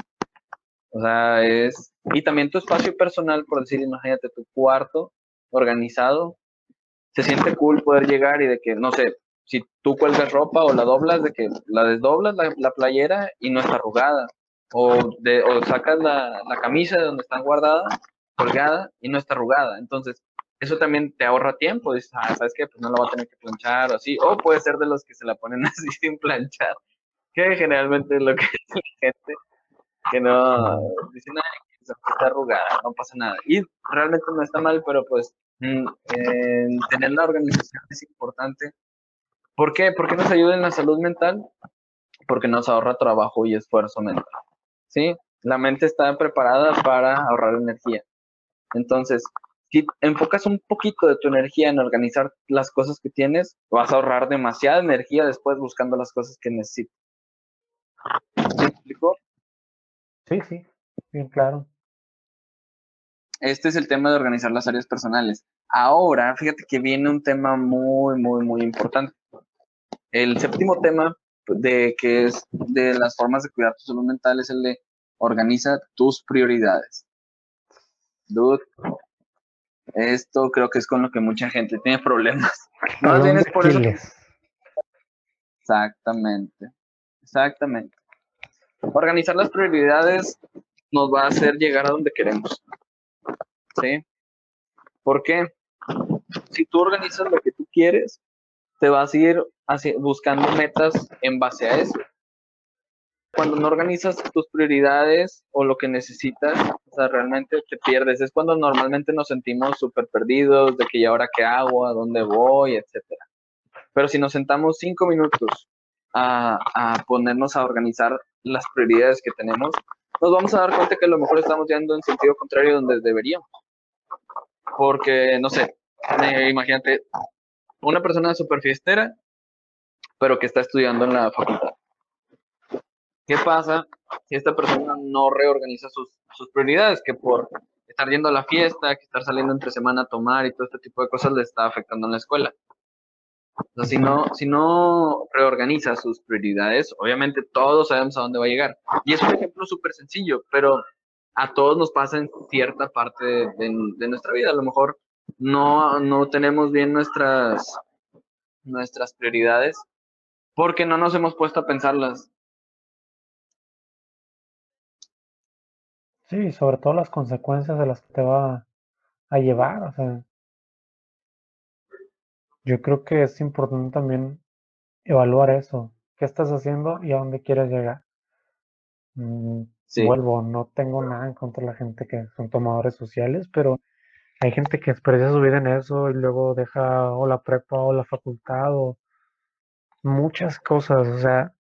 O sea, es... Y también tu espacio personal, por decir, imagínate tu cuarto organizado. Se siente cool poder llegar y de que, no sé, si tú cuelgas ropa o la doblas, de que la desdoblas la, playera y no está arrugada. O, de, o sacas la, la camisa de donde está guardada, colgada y no está arrugada. Entonces, eso también te ahorra tiempo. Dices, ah, ¿sabes qué? Pues no la voy a tener que planchar o así. O puede ser de los que se la ponen así sin planchar. Que generalmente es lo que dice la gente. Que no, dicen, ay, está arrugada, no pasa nada. Y realmente no está mal, pero pues mm, tener la organización es importante ¿Por qué? Porque nos ayuda en la salud mental, porque nos ahorra trabajo y esfuerzo mental. ¿Sí? La mente está preparada para ahorrar energía. Entonces, si enfocas un poquito de tu energía en organizar las cosas que tienes, vas a ahorrar demasiada energía después buscando las cosas que necesitas. ¿Sí explicó? Sí, sí, bien claro. Este es el tema de organizar las áreas personales. Ahora, fíjate que viene un tema muy, muy, muy importante. El séptimo tema de que es de las formas de cuidar tu salud mental es el de organiza tus prioridades. Dude, esto creo que es con lo que mucha gente tiene problemas. No tienes por eso. Exactamente, exactamente. Organizar las prioridades nos va a hacer llegar a donde queremos. ¿Sí? ¿Por qué? Si tú organizas lo que tú quieres, te vas a ir buscando metas en base a eso. Cuando no organizas tus prioridades o lo que necesitas, o sea, realmente te pierdes. Es cuando normalmente nos sentimos súper perdidos, de que ya ahora qué hago, a dónde voy, etcétera. Pero si nos sentamos cinco minutos a, a ponernos a organizar las prioridades que tenemos, nos vamos a dar cuenta que a lo mejor estamos yendo en sentido contrario donde deberíamos. Porque, no sé, imagínate, una persona super fiestera pero que está estudiando en la facultad. ¿Qué pasa si esta persona no reorganiza sus, sus prioridades? Que por estar yendo a la fiesta, que estar saliendo entre semana a tomar y todo este tipo de cosas le está afectando en la escuela. O sea, si no, si no reorganiza sus prioridades, obviamente todos sabemos a dónde va a llegar. Y es un ejemplo súper sencillo, pero a todos nos pasa en cierta parte de, nuestra vida. A lo mejor no, no tenemos bien nuestras, nuestras prioridades porque no nos hemos puesto a pensarlas. Sí, sobre todo las consecuencias de las que te va a llevar. O sea, yo creo que es importante también evaluar eso. ¿Qué estás haciendo y a dónde quieres llegar? Mm, vuelvo, no tengo nada en contra de la gente que son tomadores sociales, pero hay gente que desperdicia su vida en eso y luego deja o la prepa o la facultad o muchas cosas, o sea,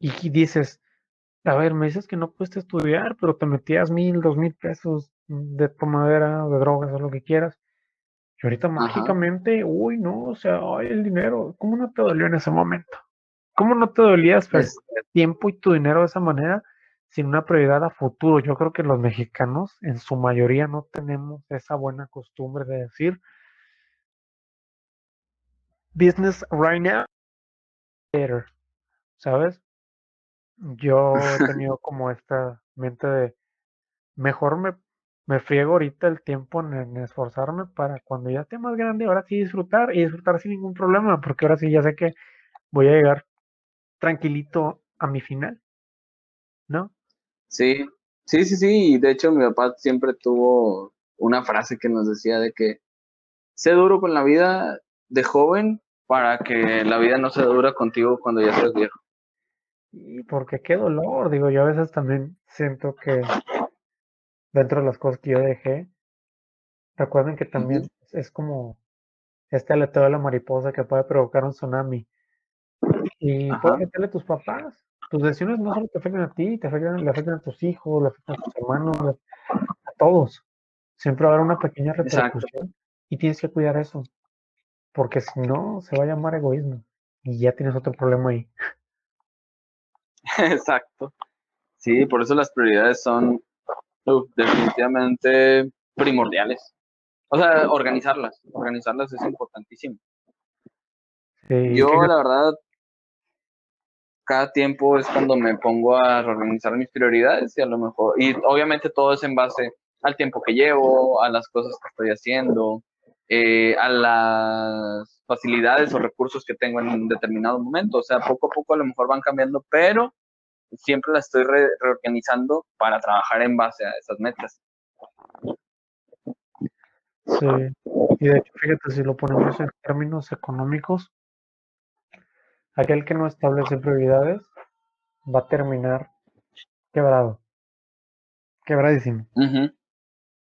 y dices, a ver, me dices que no puedes estudiar, pero te metías mil, dos mil pesos de tomadera, de drogas o lo que quieras. Y ahorita mágicamente, uy, no, o sea, ay, el dinero, ¿cómo no te dolió en ese momento? ¿Cómo no te dolías pues, el tiempo y tu dinero de esa manera sin una prioridad a futuro? Yo creo que los mexicanos en su mayoría no tenemos esa buena costumbre de decir business right now better, ¿sabes? Yo he tenido como esta mente de mejor me, me friego ahorita el tiempo en, esforzarme para cuando ya esté más grande, ahora sí disfrutar y disfrutar sin ningún problema, porque ahora sí ya sé que voy a llegar tranquilito a mi final, ¿no? Sí, sí, sí, sí, y de hecho mi papá siempre tuvo una frase que nos decía de que sé duro con la vida de joven para que la vida no se dura contigo cuando ya seas viejo. Y porque qué dolor, digo, yo a veces también siento que dentro de las cosas que yo dejé, recuerden que también es como este aleteo de la mariposa que puede provocar un tsunami. Y puede afectarle a tus papás. Tus decisiones no solo te afectan a ti, te afectan, le afectan a tus hijos, le afectan a tus hermanos, a todos. Siempre va a haber una pequeña repercusión y tienes que cuidar eso. Porque si no, se va a llamar egoísmo. Y ya tienes otro problema ahí. Exacto. Sí, por eso las prioridades son definitivamente primordiales. O sea, organizarlas. Organizarlas es importantísimo. Yo, la verdad, cada tiempo es cuando me pongo a organizar mis prioridades y a lo mejor, y obviamente todo es en base al tiempo que llevo, a las cosas que estoy haciendo, eh, a las facilidades o recursos que tengo en un determinado momento. O sea, poco a poco a lo mejor van cambiando, pero siempre las estoy reorganizando para trabajar en base a esas metas. Sí, y de hecho, fíjate, si lo ponemos en términos económicos, aquel que no establece prioridades va a terminar quebrado, quebradísimo.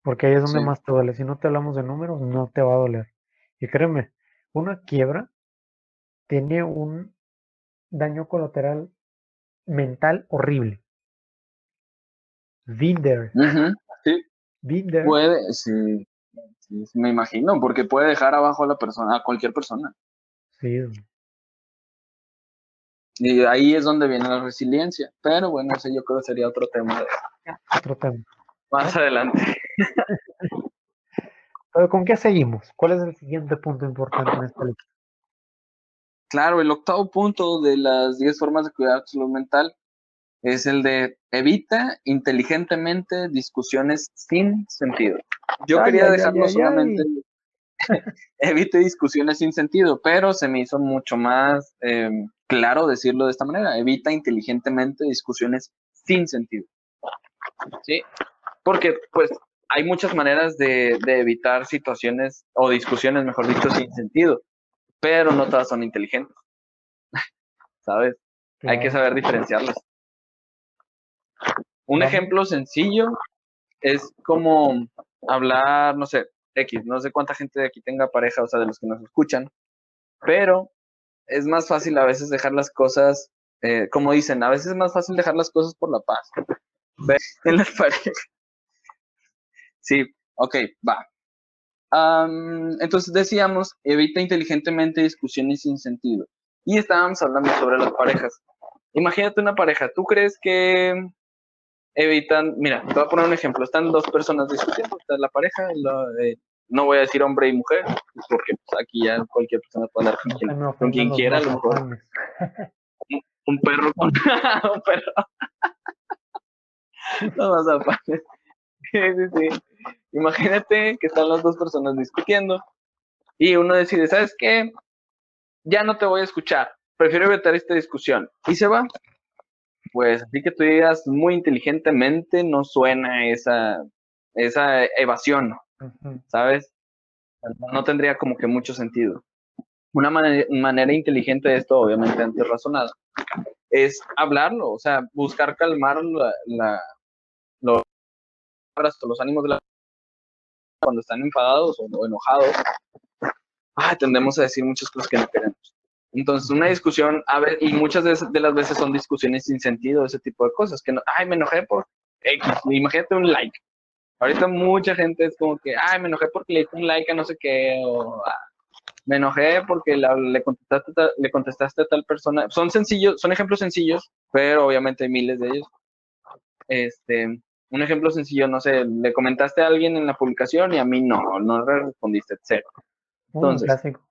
Porque ahí es donde más te duele. Si no te hablamos de números, no te va a doler. Y créeme, una quiebra tiene un daño colateral mental horrible. Binder. Sí. Binder. Puede, sí, Me imagino, porque puede dejar abajo a la persona, a cualquier persona. Sí. Y ahí es donde viene la resiliencia. Pero bueno, ese yo creo que sería otro tema. Otro tema. Más adelante. Pero ¿con qué seguimos? ¿Cuál es el siguiente punto importante en esta lista? Claro, el octavo punto de las 10 formas de cuidar tu salud mental es el de evita inteligentemente discusiones sin sentido. Yo quería dejarlo solamente, evite discusiones sin sentido, pero se me hizo mucho más em, claro decirlo de esta manera, evita inteligentemente discusiones sin sentido. ¿Sí? Porque pues hay muchas maneras de, evitar situaciones o discusiones, mejor dicho, sin sentido, pero no todas son inteligentes. ¿Sabes? Hay que saber diferenciarlas. Un ejemplo sencillo es como hablar, no sé, X, no sé cuánta gente de aquí tenga pareja, o sea, de los que nos escuchan, pero es más fácil a veces dejar las cosas, eh, como dicen, a veces es más fácil dejar las cosas por la paz. En las parejas. Sí, ok, va. Entonces decíamos, evita inteligentemente discusiones sin sentido. Y estábamos hablando sobre las parejas. Imagínate una pareja, ¿tú crees que evitan, mira, te voy a poner un ejemplo, están dos personas discutiendo, está la pareja, no voy a decir hombre y mujer, porque pues, aquí ya cualquier persona puede hablar con quien, quiera, a lo mejor. Un, perro con un perro. no más sí, sí, sí. Imagínate que están las dos personas discutiendo y uno decide, ¿sabes qué? Ya no te voy a escuchar, prefiero evitar esta discusión. Y se va. Pues así que tú digas muy inteligentemente, no suena esa, esa evasión, ¿sabes? No tendría como que mucho sentido. Una manera, inteligente de esto, obviamente antes razonada, es hablarlo, o sea, buscar calmar la, la los, los ánimos de la cuando están enfadados o, enojados, ah, tendemos a decir muchas cosas que no queremos. Entonces, una discusión, a ver, y muchas de, las veces son discusiones sin sentido, ese tipo de cosas, que no, ay, me enojé por X, imagínate un like. Ahorita mucha gente es como que, ay, me enojé porque le di un like a no sé qué, o ah, me enojé porque le, contestaste, le contestaste a tal persona. Son sencillos, son ejemplos sencillos, pero obviamente hay miles de ellos. Este, un ejemplo sencillo, no sé, le comentaste a alguien en la publicación y a mí no, no le respondiste, cero. Entonces, un clásico.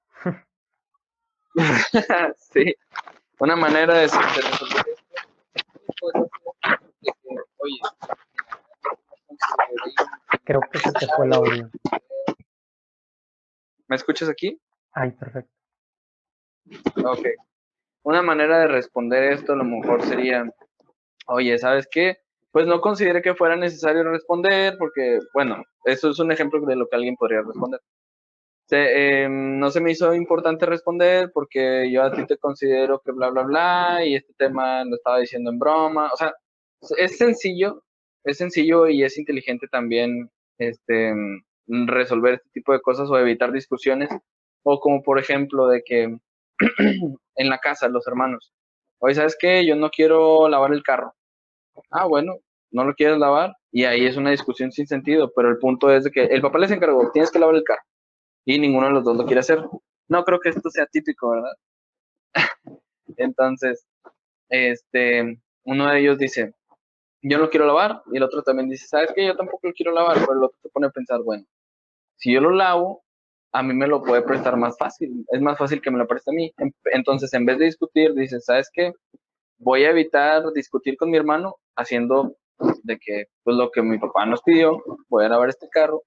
sí, una manera de, resolver esto. Oye, creo que se te fue el audio. ¿Me escuchas aquí? Ay, perfecto. Ok. Una manera de responder esto a lo mejor sería, oye, ¿sabes qué? Pues no consideré que fuera necesario responder porque, bueno, eso es un ejemplo de lo que alguien podría responder. Em, no se me hizo importante responder porque yo a ti te considero que bla, bla, bla, y este tema lo estaba diciendo en broma. O sea, es sencillo, es sencillo y es inteligente también este, resolver este tipo de cosas o evitar discusiones. O como por ejemplo de que en la casa los hermanos, oye, ¿sabes qué? Yo no quiero lavar el carro. Ah, bueno, no lo quieres lavar y ahí es una discusión sin sentido, pero el punto es de que el papá les encargó, tienes que lavar el carro y ninguno de los dos lo quiere hacer. No creo que esto sea típico, ¿verdad? Entonces, este, uno de ellos dice, yo no quiero lavar, y el otro también dice, ¿sabes qué? Yo tampoco lo quiero lavar, pero el otro se pone a pensar, bueno, si yo lo lavo, a mí me lo puede prestar más fácil, es más fácil que me lo preste a mí. Entonces, en vez de discutir, dice, ¿sabes qué? Voy a evitar discutir con mi hermano haciendo de que, pues lo que mi papá nos pidió, voy a lavar este carro,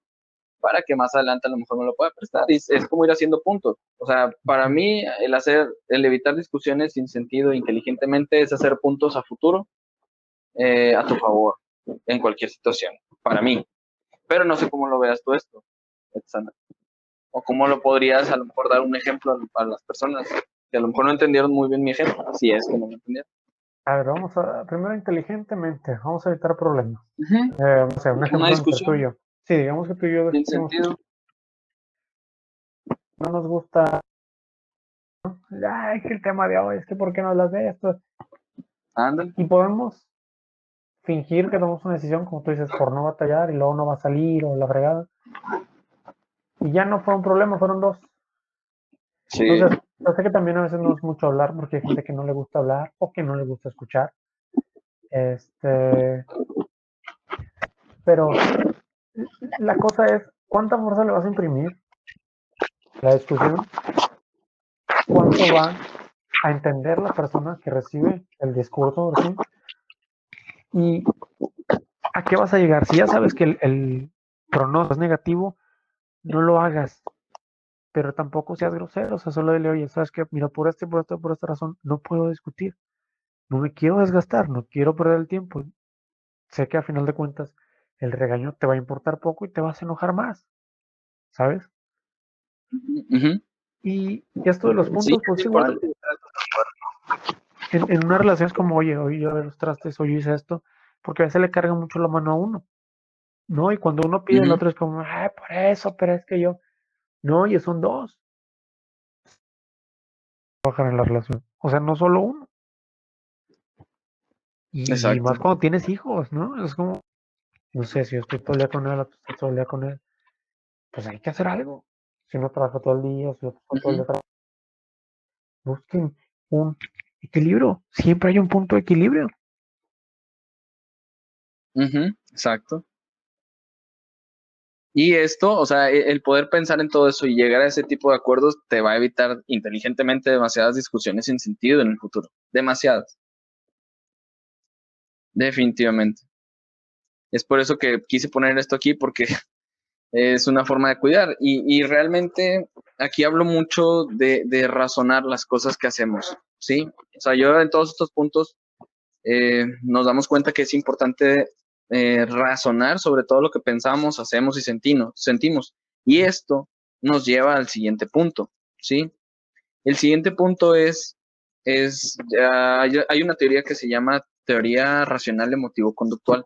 para que más adelante a lo mejor me lo pueda prestar. Es como ir haciendo puntos. O sea, para mí el hacer, el evitar discusiones sin sentido inteligentemente es hacer puntos a futuro eh, a tu favor en cualquier situación, para mí. Pero no sé cómo lo veas tú esto, O cómo lo podrías a lo mejor dar un ejemplo a, las personas que a lo mejor no entendieron muy bien mi ejemplo, si es que no me entendieron. A ver, vamos a, primero inteligentemente, vamos a evitar problemas. Eh, o sea, un ejemplo tuyo. Sí, digamos que tú y yo no nos gusta. Ay, que el tema de hoy es que ¿por qué no hablas de esto? Y podemos fingir que tomamos una decisión, como tú dices, por no batallar y luego no va a salir o la fregada. Y ya no fue un problema, fueron dos. Sí. Entonces, yo sé que también a veces no es mucho hablar porque hay gente que no le gusta hablar o que no le gusta escuchar. Este. Pero la cosa es, ¿cuánta fuerza le vas a imprimir la discusión? ¿Cuánto va a entender la persona que recibe el discurso? ¿Y a qué vas a llegar? Si ya sabes que el, el pronóstico es negativo, no lo hagas. Pero tampoco seas grosero. O sea, solo dile, oye, ¿sabes qué? Mira, por este, por esta, por esta razón, no puedo discutir. No me quiero desgastar, no quiero perder el tiempo. Sé que a final de cuentas el regaño te va a importar poco y te vas a enojar más, ¿sabes? y, esto de los puntos, pues igual. En, una relación es como, oye, hoy yo los trastes, hoy hice esto, porque a veces le carga mucho la mano a uno, ¿no? Y cuando uno pide, el otro es como, ah, por eso, pero es que yo. No, oye, son dos. Bajar en la relación. O sea, no solo uno. Y, y, más cuando tienes hijos, ¿no? Es como, no sé, si yo estoy todo el día con él, estoy todo el día con él, pues hay que hacer algo. Si uno trabaja todo el día, si otro todo el día busquen un equilibrio. Siempre hay un punto de equilibrio. exacto. Y esto, o sea, e, el poder pensar en todo eso y llegar a ese tipo de acuerdos te va a evitar inteligentemente demasiadas discusiones sin sentido en el futuro. Demasiadas. Definitivamente. Es por eso que quise poner esto aquí, porque es una forma de cuidar. Y, realmente aquí hablo mucho de, razonar las cosas que hacemos, ¿sí? O sea, yo en todos estos puntos eh, nos damos cuenta que es importante eh, razonar sobre todo lo que pensamos, hacemos y sentimos, sentimos. Y esto nos lleva al siguiente punto, ¿sí? El siguiente punto es, es hay una teoría que se llama teoría racional emotivo-conductual,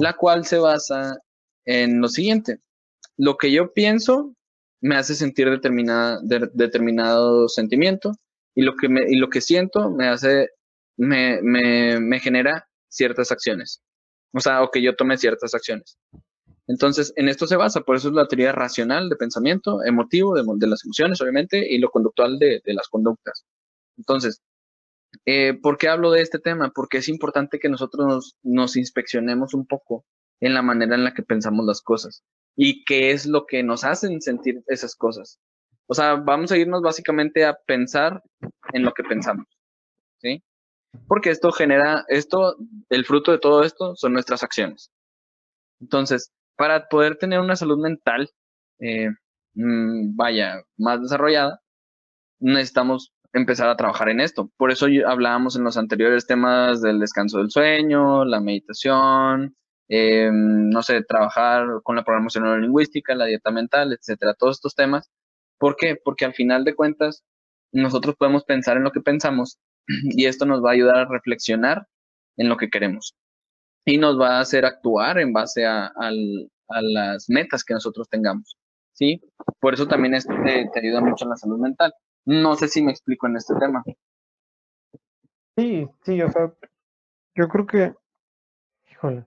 la cual se basa en lo siguiente. Lo que yo pienso me hace sentir determinada, determinado sentimiento y lo que, me, y lo que siento me hace, me, me, me genera ciertas acciones. O sea, o que yo tome ciertas acciones. Entonces, en esto se basa, por eso es la teoría racional de pensamiento, emotivo, de, las emociones, obviamente, y lo conductual de, las conductas. Entonces, eh, ¿por qué hablo de este tema? Porque es importante que nosotros nos, nos, inspeccionemos un poco en la manera en la que pensamos las cosas y qué es lo que nos hacen sentir esas cosas. O sea, vamos a irnos básicamente a pensar en lo que pensamos, ¿sí? Porque esto genera, esto, el fruto de todo esto son nuestras acciones. Entonces, para poder tener una salud mental, eh, mm, vaya, más desarrollada, necesitamos empezar a trabajar en esto. Por eso hablábamos en los anteriores temas del descanso del sueño, la meditación, eh, no sé, trabajar con la programación neurolingüística, la dieta mental, etcétera, todos estos temas. ¿Por qué? Porque al final de cuentas, nosotros podemos pensar en lo que pensamos y esto nos va a ayudar a reflexionar en lo que queremos y nos va a hacer actuar en base a, las metas que nosotros tengamos. ¿sí? Por eso también esto te, ayuda mucho en la salud mental. No sé si me explico en este tema. Sí, sí, o sea, yo creo que, híjole,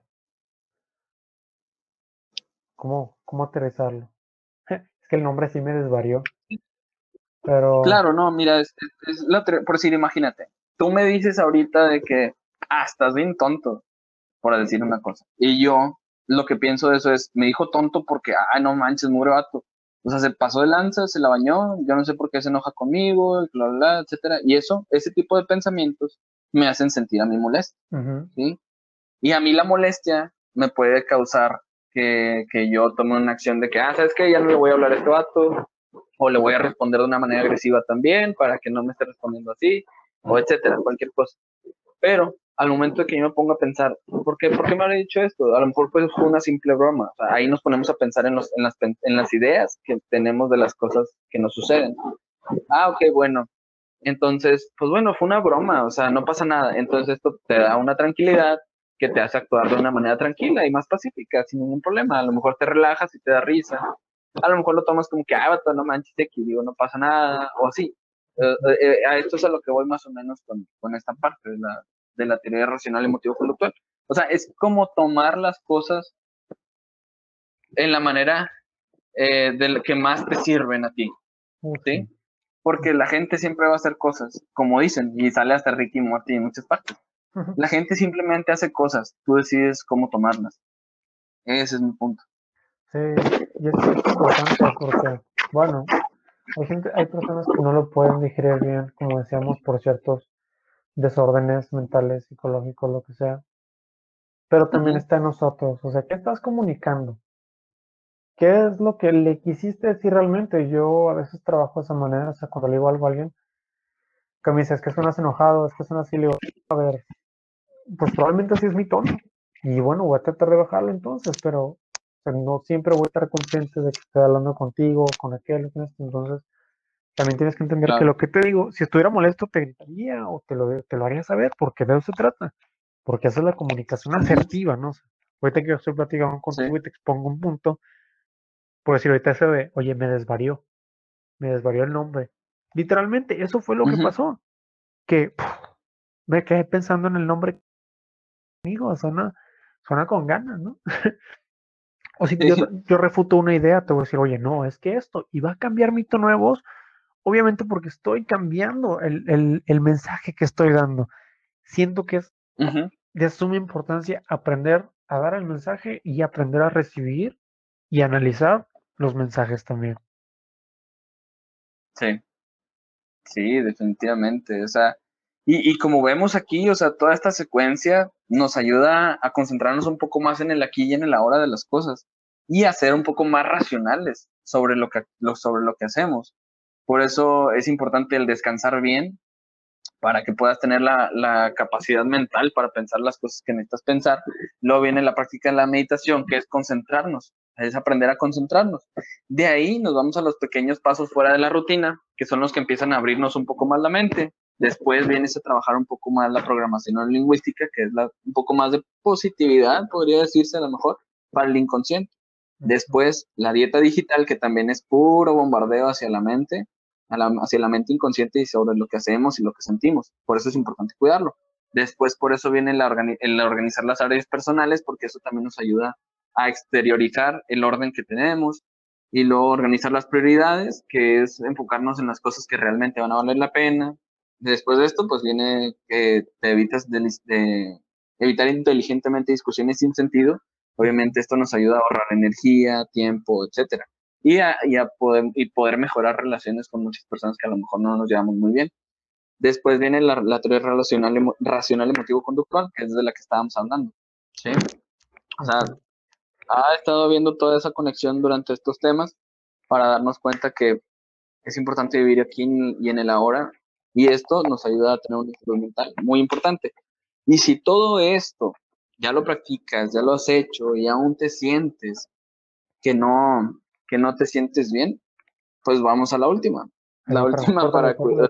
¿cómo, cómo aterrizarlo? Es que el nombre sí me desvarió. Pero... Claro, no, mira, es, por decir, imagínate, tú me dices ahorita de que, ah, estás bien tonto, por decir una cosa. Y yo lo que pienso de eso es, me dijo tonto porque, ah, no manches, mugre vato. O sea, se pasó de lanza, se la bañó, yo no sé por qué se enoja conmigo, bla, bla, bla, etcétera. Y eso, ese tipo de pensamientos me hacen sentir a mí molesto, ¿sí? Y a mí la molestia me puede causar que, que, yo tome una acción de que, ah, ¿sabes qué? Ya no le voy a hablar a este vato, o le voy a responder de una manera agresiva también para que no me esté respondiendo así, o etcétera, cualquier cosa. Pero al momento de que yo me pongo a pensar, ¿por qué, ¿por qué me ha dicho esto? A lo mejor pues fue una simple broma. ahí nos ponemos a pensar en, los, en, las, en las ideas que tenemos de las cosas que nos suceden. Ah, ok, bueno. Entonces, pues bueno, fue una broma, o sea, no pasa nada. Entonces esto te da una tranquilidad que te hace actuar de una manera tranquila y más pacífica, sin ningún problema. A lo mejor te relajas y te da risa a lo mejor lo tomas como que, ah, vato, no manches, aquí digo, no pasa nada, o así. Eh, eh, eh, a esto es a lo que voy más o menos con, con esta parte de la, de la teoría racional emotivo conductual. O sea, es como tomar las cosas en la manera eh, de que más te sirven a ti. ¿sí? Porque la gente siempre va a hacer cosas, como dicen, y sale hasta Ricky Morty en muchas partes. La gente simplemente hace cosas, tú decides cómo tomarlas. Ese es mi punto. Sí, y es importante porque, bueno, hay gente, hay personas que no lo pueden digerir bien, como decíamos, por ciertos desórdenes mentales, psicológicos, lo que sea. Pero también está en nosotros. O sea, ¿qué estás comunicando? ¿Qué es lo que le quisiste decir realmente? Yo a veces trabajo de esa manera, o sea, cuando le digo algo a alguien, que me dice, es que suenas enojado, es que suenas así, le digo, a ver, pues probablemente así es mi tono. Y bueno, voy a tratar de bajarlo entonces, pero no siempre voy a estar consciente de que estoy hablando contigo, con aquel, con esto. Entonces, también tienes que entender que lo que te digo, si estuviera molesto, te gritaría o te lo, te lo haría saber, porque de eso se trata. Porque esa es la comunicación asertiva, ¿no? ahorita que yo estoy platicando contigo y te expongo un punto, por decir ahorita ese de, oye, me desvarió, me desvarió el nombre. Literalmente, eso fue lo que pasó. Que me quedé pensando en el nombre amigo, suena, suena con ganas, ¿no? O si yo, yo, refuto una idea, te voy a decir, oye, no, es que esto, y va a cambiar mi tono de voz, obviamente porque estoy cambiando el, mensaje que estoy dando. Siento que es de suma importancia aprender a dar el mensaje y aprender a recibir y analizar los mensajes también. Sí, sí, definitivamente. O sea, y, como vemos aquí, o sea, toda esta secuencia nos ayuda a concentrarnos un poco más en el aquí y en el ahora de las cosas y a ser un poco más racionales sobre lo que, sobre lo que hacemos. Por eso es importante el descansar bien para que puedas tener la, la, capacidad mental para pensar las cosas que necesitas pensar. Luego viene la práctica de la meditación, que es concentrarnos, es aprender a concentrarnos. De ahí nos vamos a los pequeños pasos fuera de la rutina, que son los que empiezan a abrirnos un poco más la mente. Después viene a trabajar un poco más la programación lingüística, que es la, un poco más de positividad, podría decirse a lo mejor, para el inconsciente. Después, la dieta digital, que también es puro bombardeo hacia la mente, hacia la mente inconsciente y sobre lo que hacemos y lo que sentimos. Por eso es importante cuidarlo. Después, por eso viene el, el organizar las áreas personales, porque eso también nos ayuda a exteriorizar el orden que tenemos y luego organizar las prioridades, que es enfocarnos en las cosas que realmente van a valer la pena. Después de esto, pues viene que te evitas de evitar inteligentemente discusiones sin sentido Obviamente esto nos ayuda a ahorrar energía, tiempo, etcétera. Y a, y poder, y poder mejorar relaciones con muchas personas que a lo mejor no nos llevamos muy bien. Después viene la, la teoría relacional, racional emotivo-conductual, que es de la que estábamos hablando. ¿sí? O sea, ha estado viendo toda esa conexión durante estos temas para darnos cuenta que es importante vivir aquí y en el ahora. Y esto nos ayuda a tener un equilibrio mental muy importante. Y si todo esto ya lo practicas, ya lo has hecho y aún te sientes que no, que no te sientes bien, pues vamos a la última. La última para cuidar.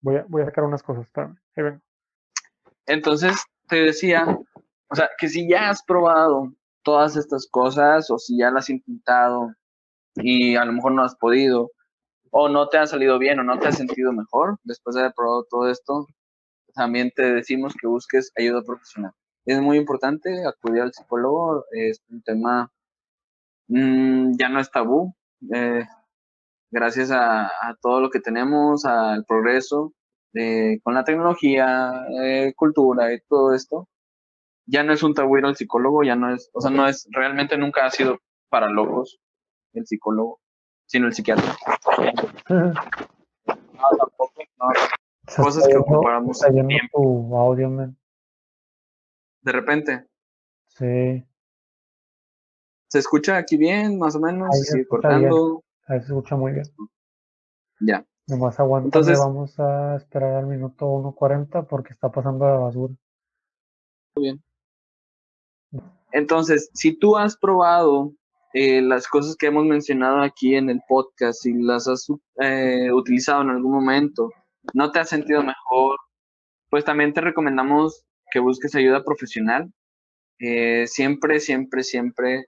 Voy a, voy a sacar unas cosas. Entonces, te decía, o sea, que si ya has probado todas estas cosas o si ya las has intentado y a lo mejor no has podido o no te ha salido bien o no te has sentido mejor después de haber probado todo esto, también te decimos que busques ayuda profesional. Es muy importante acudir al psicólogo, es un tema, mm, ya no es tabú, eh, gracias a, todo lo que tenemos, al progreso eh, con la tecnología, eh, cultura y todo esto, ya no es un tabú ir al psicólogo, ya no es, o sea, no es, realmente nunca ha sido para locos el psicólogo, sino el psiquiatra. no, tampoco, no. Cosas que ocupamos tiempo de repente. Sí. ¿Se escucha aquí bien, más o menos? Ahí ¿Sigue cortando? Ahí se escucha muy bien. Ya. Nomás aguanta, Entonces, vamos a esperar al minuto 1.40 porque está pasando la basura. Muy bien. Entonces, si tú has probado eh, las cosas que hemos mencionado aquí en el podcast y las has eh, utilizado en algún momento, no te has sentido mejor, pues también te recomendamos que busques ayuda profesional. Eh, siempre, siempre, siempre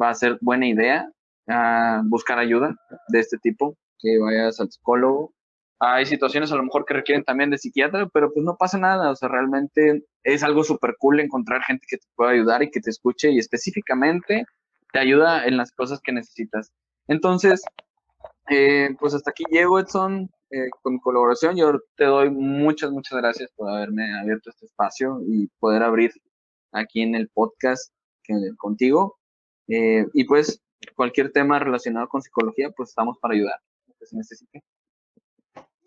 va a ser buena idea ah, buscar ayuda de este tipo, que vayas al psicólogo. Hay situaciones a lo mejor que requieren también de psiquiatra, pero pues no pasa nada, o sea, realmente es algo súper cool encontrar gente que te pueda ayudar y que te escuche y específicamente te ayuda en las cosas que necesitas. Entonces, eh, pues hasta aquí llego, Edson. Eh, con colaboración. Yo te doy muchas, muchas gracias por haberme abierto este espacio y poder abrir aquí en el podcast contigo. Eh, y pues cualquier tema relacionado con psicología, pues estamos para ayudar, que se necesite.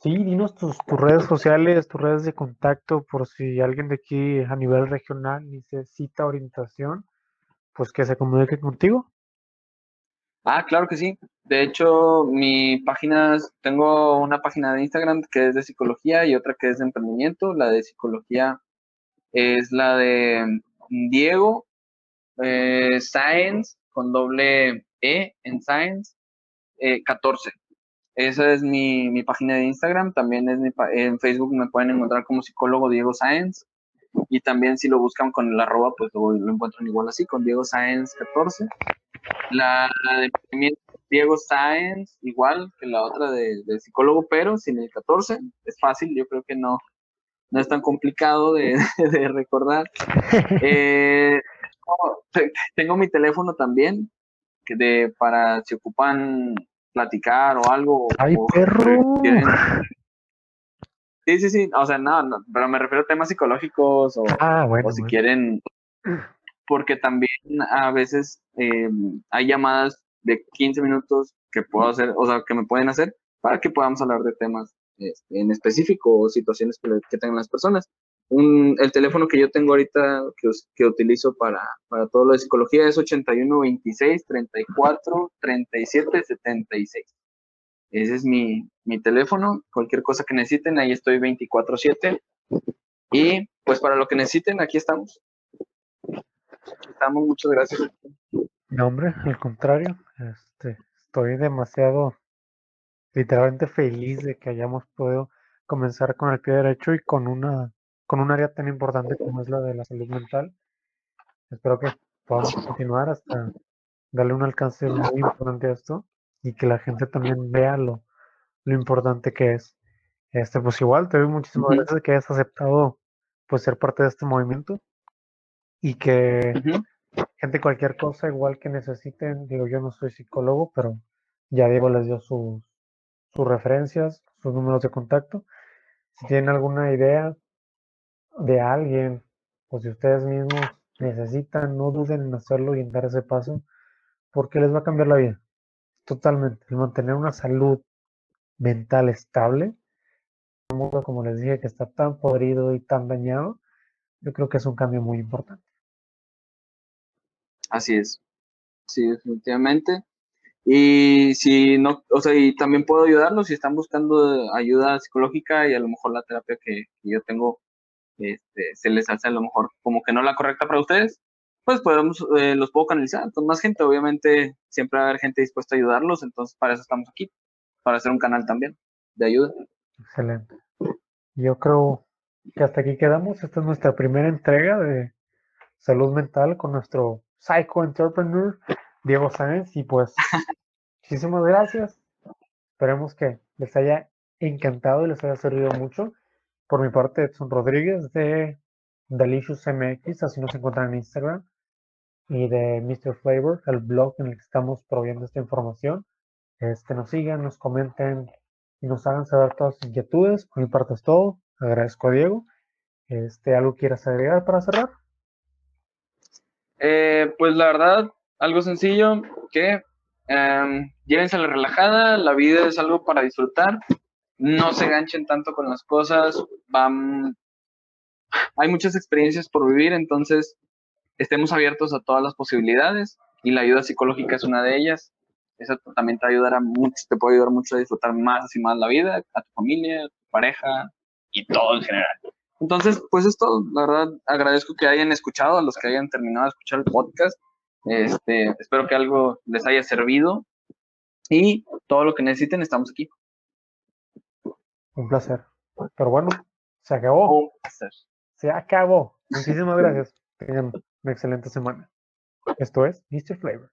Sí, dinos tus redes sociales, tus redes de contacto, por si alguien de aquí a nivel regional necesita orientación, pues que se comunique contigo. Ah, claro que sí. De hecho, mi página, tengo una página de Instagram que es de psicología y otra que es de emprendimiento. La de psicología es la de Diego eh, Science con doble E en Science 14. Eh, Esa es mi, mi, página de Instagram. También es mi, en Facebook me pueden encontrar como psicólogo Diego Science. Y también si lo buscan con el arroba, pues lo, lo encuentran igual así, con Diego Science 14. La, de Diego Sáenz, igual que la otra de, psicólogo, pero sin el 14. Es fácil, yo creo que no, no es tan complicado de, recordar. Eh, tengo mi teléfono también, que de, para si ocupan platicar o algo. ¡Ay, perro! Sí, sí, sí, o sea, no, pero me refiero a temas psicológicos o, ah, bueno, o si quieren, porque también a veces eh, hay llamadas de 15 minutos que puedo hacer, o sea, que me pueden hacer para que podamos hablar de temas este, en específico o situaciones que, que tengan las personas. Un, el teléfono que yo tengo ahorita que, que utilizo para, para, todo lo de psicología es 81 26 34 37 76. Ese es mi, mi teléfono. Cualquier cosa que necesiten, ahí estoy 24/7. Y pues para lo que necesiten, aquí estamos. Estamos, muchas gracias. No, hombre, al contrario, este, estoy demasiado, literalmente feliz de que hayamos podido comenzar con el pie derecho y con una, con un área tan importante como es la de la salud mental. Espero que podamos continuar hasta darle un alcance muy importante a esto y que la gente también vea lo, lo importante que es. Este, pues igual, te doy muchísimas gracias que hayas aceptado pues ser parte de este movimiento y que gente cualquier cosa igual que necesiten, digo yo no soy psicólogo, pero ya Diego les dio sus, sus referencias, sus números de contacto. Si tienen alguna idea de alguien o si ustedes mismos necesitan, no duden en hacerlo y en dar ese paso, porque les va a cambiar la vida. Totalmente. El mantener una salud mental estable, como les dije, que está tan podrido y tan dañado, yo creo que es un cambio muy importante. Así es. Sí, definitivamente. Y si no, o sea, y también puedo ayudarlos si están buscando ayuda psicológica y a lo mejor la terapia que, yo tengo este, se les hace a lo mejor como que no la correcta para ustedes, pues podemos, eh, los puedo canalizar con más gente. Obviamente siempre va a haber gente dispuesta a ayudarlos, entonces para eso estamos aquí, para hacer un canal también de ayuda. Excelente. Yo creo que hasta aquí quedamos. Esta es nuestra primera entrega de salud mental con nuestro psycho entrepreneur Diego Sáenz y pues muchísimas gracias. Esperemos que les haya encantado y les haya servido mucho. Por mi parte, Edson Rodríguez de Delicious MX, así nos encuentran en Instagram y de Mr. Flavor, el blog en el que estamos proveyendo esta información. Este, nos sigan, nos comenten y nos hagan saber todas sus inquietudes. Por mi parte es todo. Agradezco a Diego. Este, ¿Algo quieras agregar para cerrar? Eh, pues la verdad, algo sencillo, que eh, llévense la relajada, la vida es algo para disfrutar, no se ganchen tanto con las cosas, van, hay muchas experiencias por vivir, entonces estemos abiertos a todas las posibilidades y la ayuda psicológica es una de ellas. Eso también te ayudará mucho, te puede ayudar mucho a disfrutar más y más la vida, a tu familia, a tu pareja y todo en general. Entonces, pues es todo. La verdad, agradezco que hayan escuchado, a los que hayan terminado de escuchar el podcast. Este, espero que algo les haya servido y todo lo que necesiten, estamos aquí. Un placer. Pero bueno, se acabó. Un placer. Se acabó. Muchísimas gracias. Tengan una excelente semana. Esto es Mr. Flavor.